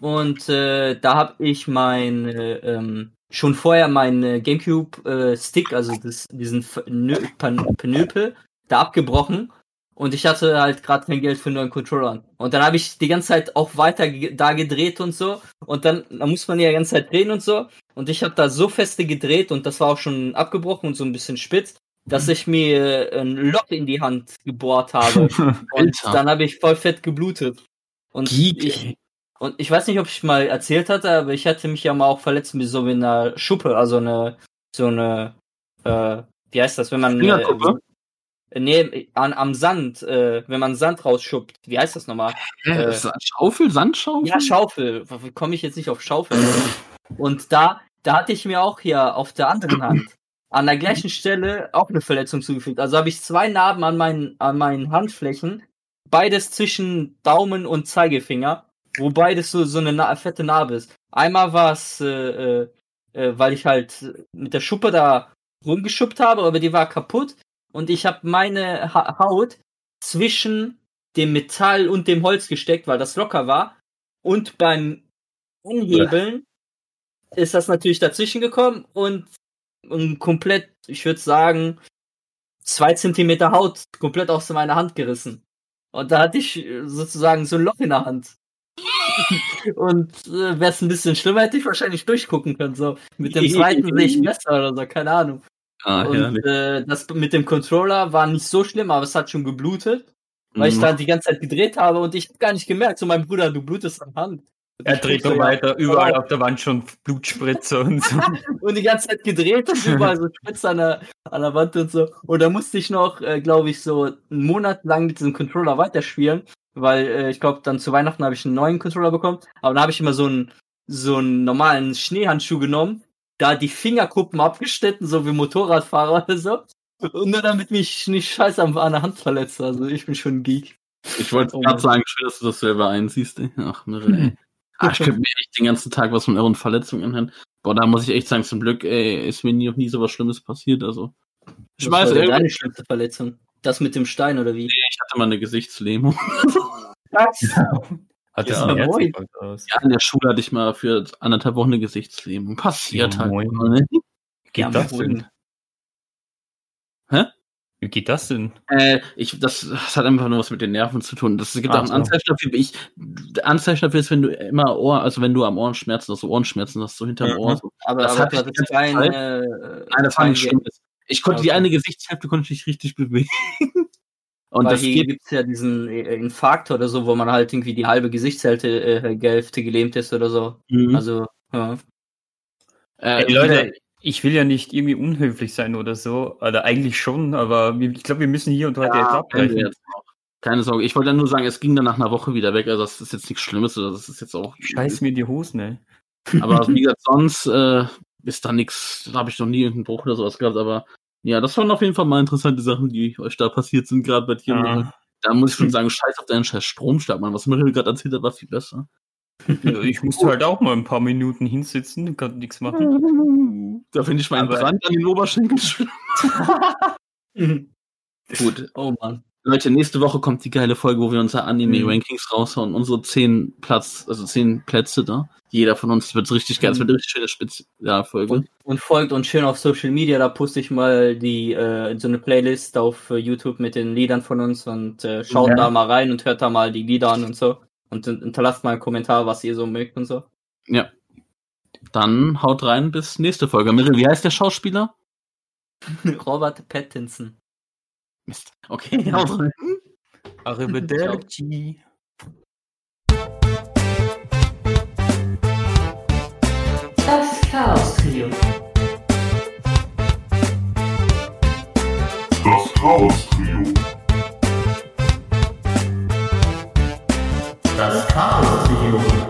und äh, da habe ich mein äh, ähm, schon vorher meinen Gamecube äh, Stick, also das, diesen Penöpel, da abgebrochen und ich hatte halt gerade kein Geld für einen neuen Controller. Und dann habe ich die ganze Zeit auch weiter da gedreht und so und dann da muss man ja die ganze Zeit drehen und so und ich habe da so feste gedreht und das war auch schon abgebrochen und so ein bisschen spitz, dass ich mir äh, ein Loch in die Hand gebohrt habe. Und dann habe ich voll fett geblutet. Und Geek, ich. Und ich weiß nicht, ob ich mal erzählt hatte, aber ich hatte mich ja mal auch verletzt mit so einer Schuppe, also eine, so eine, äh, wie heißt das, wenn man, Fingerkuppe? äh, nee, an, am Sand, äh, wenn man Sand rausschuppt, wie heißt das nochmal? Äh, Schaufel, Sandschaufel? Ja, Schaufel, komme ich jetzt nicht auf Schaufel. Und da, da hatte ich mir auch hier auf der anderen Hand an der gleichen Stelle auch eine Verletzung zugefügt. Also habe ich zwei Narben an meinen, an meinen Handflächen, beides zwischen Daumen und Zeigefinger, wo beides so, so eine na fette Narbe ist. Einmal war es, äh, äh, äh, weil ich halt mit der Schuppe da rumgeschuppt habe, aber die war kaputt und ich habe meine ha Haut zwischen dem Metall und dem Holz gesteckt, weil das locker war. Und beim Anhebeln ist das natürlich dazwischen gekommen und, und komplett, ich würde sagen, zwei Zentimeter Haut komplett aus meiner Hand gerissen. Und da hatte ich sozusagen so ein Loch in der Hand. und äh, wäre es ein bisschen schlimmer, hätte ich wahrscheinlich durchgucken können. So mit dem zweiten sehe ich besser oder so, keine Ahnung. Ah, Und äh, das mit dem Controller war nicht so schlimm, aber es hat schon geblutet, weil ich Mhm. da die ganze Zeit gedreht habe und ich hab gar nicht gemerkt, so mein Bruder, du blutest an der Hand. Und Er ich dreht so weiter, überall Wow. auf der Wand schon Blutspritze und so. und die ganze Zeit gedreht und überall so Spitze an der, an der Wand und so. Und da musste ich noch, äh, glaube ich, so einen Monat lang mit diesem Controller weiterspielen, weil äh, ich glaube, dann zu Weihnachten habe ich einen neuen Controller bekommen. Aber dann habe ich immer so einen, so einen normalen Schneehandschuh genommen, da die Fingerkuppen abgeschnitten, so wie Motorradfahrer oder so. Und nur damit mich nicht scheiße an der Hand verletze. Also ich bin schon ein Geek. Ich wollte Oh gerade sagen, schön, dass du das selber einsiehst. Ey. Ach, Mirre, ey. Ah, ich könnte mir echt den ganzen Tag was von euren Verletzungen anhören. Boah, da muss ich echt sagen, zum Glück, ey, ist mir nie, noch nie so was Schlimmes passiert. Also, ich weiß, deine schlimmste Verletzung? Das mit dem Stein oder wie? ich hatte mal eine Gesichtslähmung. Hat Ist er ja was? Ja, in der Schule hatte ich mal für anderthalb Wochen eine Gesichtslähmung. Passiert Ja, halt. moin. Ne? Geht Ja, das denn? Hä? Wie geht das denn? Äh, ich, das, das hat einfach nur was mit den Nerven zu tun. Das gibt Ach auch ein so. Anzeichen dafür. Ich, Anzeichen dafür ist, wenn du immer Ohr, also wenn du am Ohrenschmerzen hast, so Ohrenschmerzen hast, so hinterm Mhm. Ohr. So. Aber, Das die hattest ganze kein, Zeit. äh, Nein, das war kein nicht schlimm. Ich konnte die Okay. eine Gesichtshälfte konnte ich nicht richtig bewegen. Und Weil das hier geht. gibt's ja diesen äh, Infarkt oder so, wo man halt irgendwie die halbe Gesichtshälfte äh, Hälfte gelähmt ist oder so. Mhm. Also, ja. äh, Ey, Leute, ich will ja nicht irgendwie unhöflich sein oder so. Oder eigentlich schon, aber ich glaube, wir müssen hier und heute Ja, abbrechen. Keine Sorge. Ich wollte ja nur sagen, es ging dann nach einer Woche wieder weg. Also das ist jetzt nichts Schlimmes oder das ist jetzt auch. Scheiß mir die Hosen, ey. Aber wie gesagt, sonst äh, ist da nichts. Da habe ich noch nie irgendeinen Bruch oder sowas gehabt. Aber ja, das waren auf jeden Fall mal interessante Sachen, die euch da passiert sind, gerade bei dir. Ah. Da muss ich schon sagen, scheiß auf deinen scheiß Stromstab, Mann. Was Mirel gerade erzählt hat, war viel besser. Ja, Ich musste halt auch mal ein paar Minuten hinsitzen, konnte nichts machen. Da finde ich meinen Brand an den Oberschenkel schlimm. Gut. Oh Mann. Leute, nächste Woche kommt die geile Folge, wo wir unsere Mhm. Anime-Rankings raushauen. Unsere zehn Platz, also zehn Plätze da. Jeder von uns wird richtig geil. Es wird eine richtig schöne Spezialfolge. Und, und folgt uns schön auf Social Media, da poste ich mal die äh, so eine Playlist auf äh, YouTube mit den Liedern von uns und äh, schaut Ja. da mal rein und hört da mal die Lieder an und so. Und hin- hinterlasst mal einen Kommentar, was ihr so mögt und so. Ja. Dann haut rein bis nächste Folge. Mirel, wie heißt der Schauspieler? Robert Pattinson. Mist. Okay, ausreden. Arrivederci. Das Chaos Trio. Das Chaos Trio. Das Chaos Trio.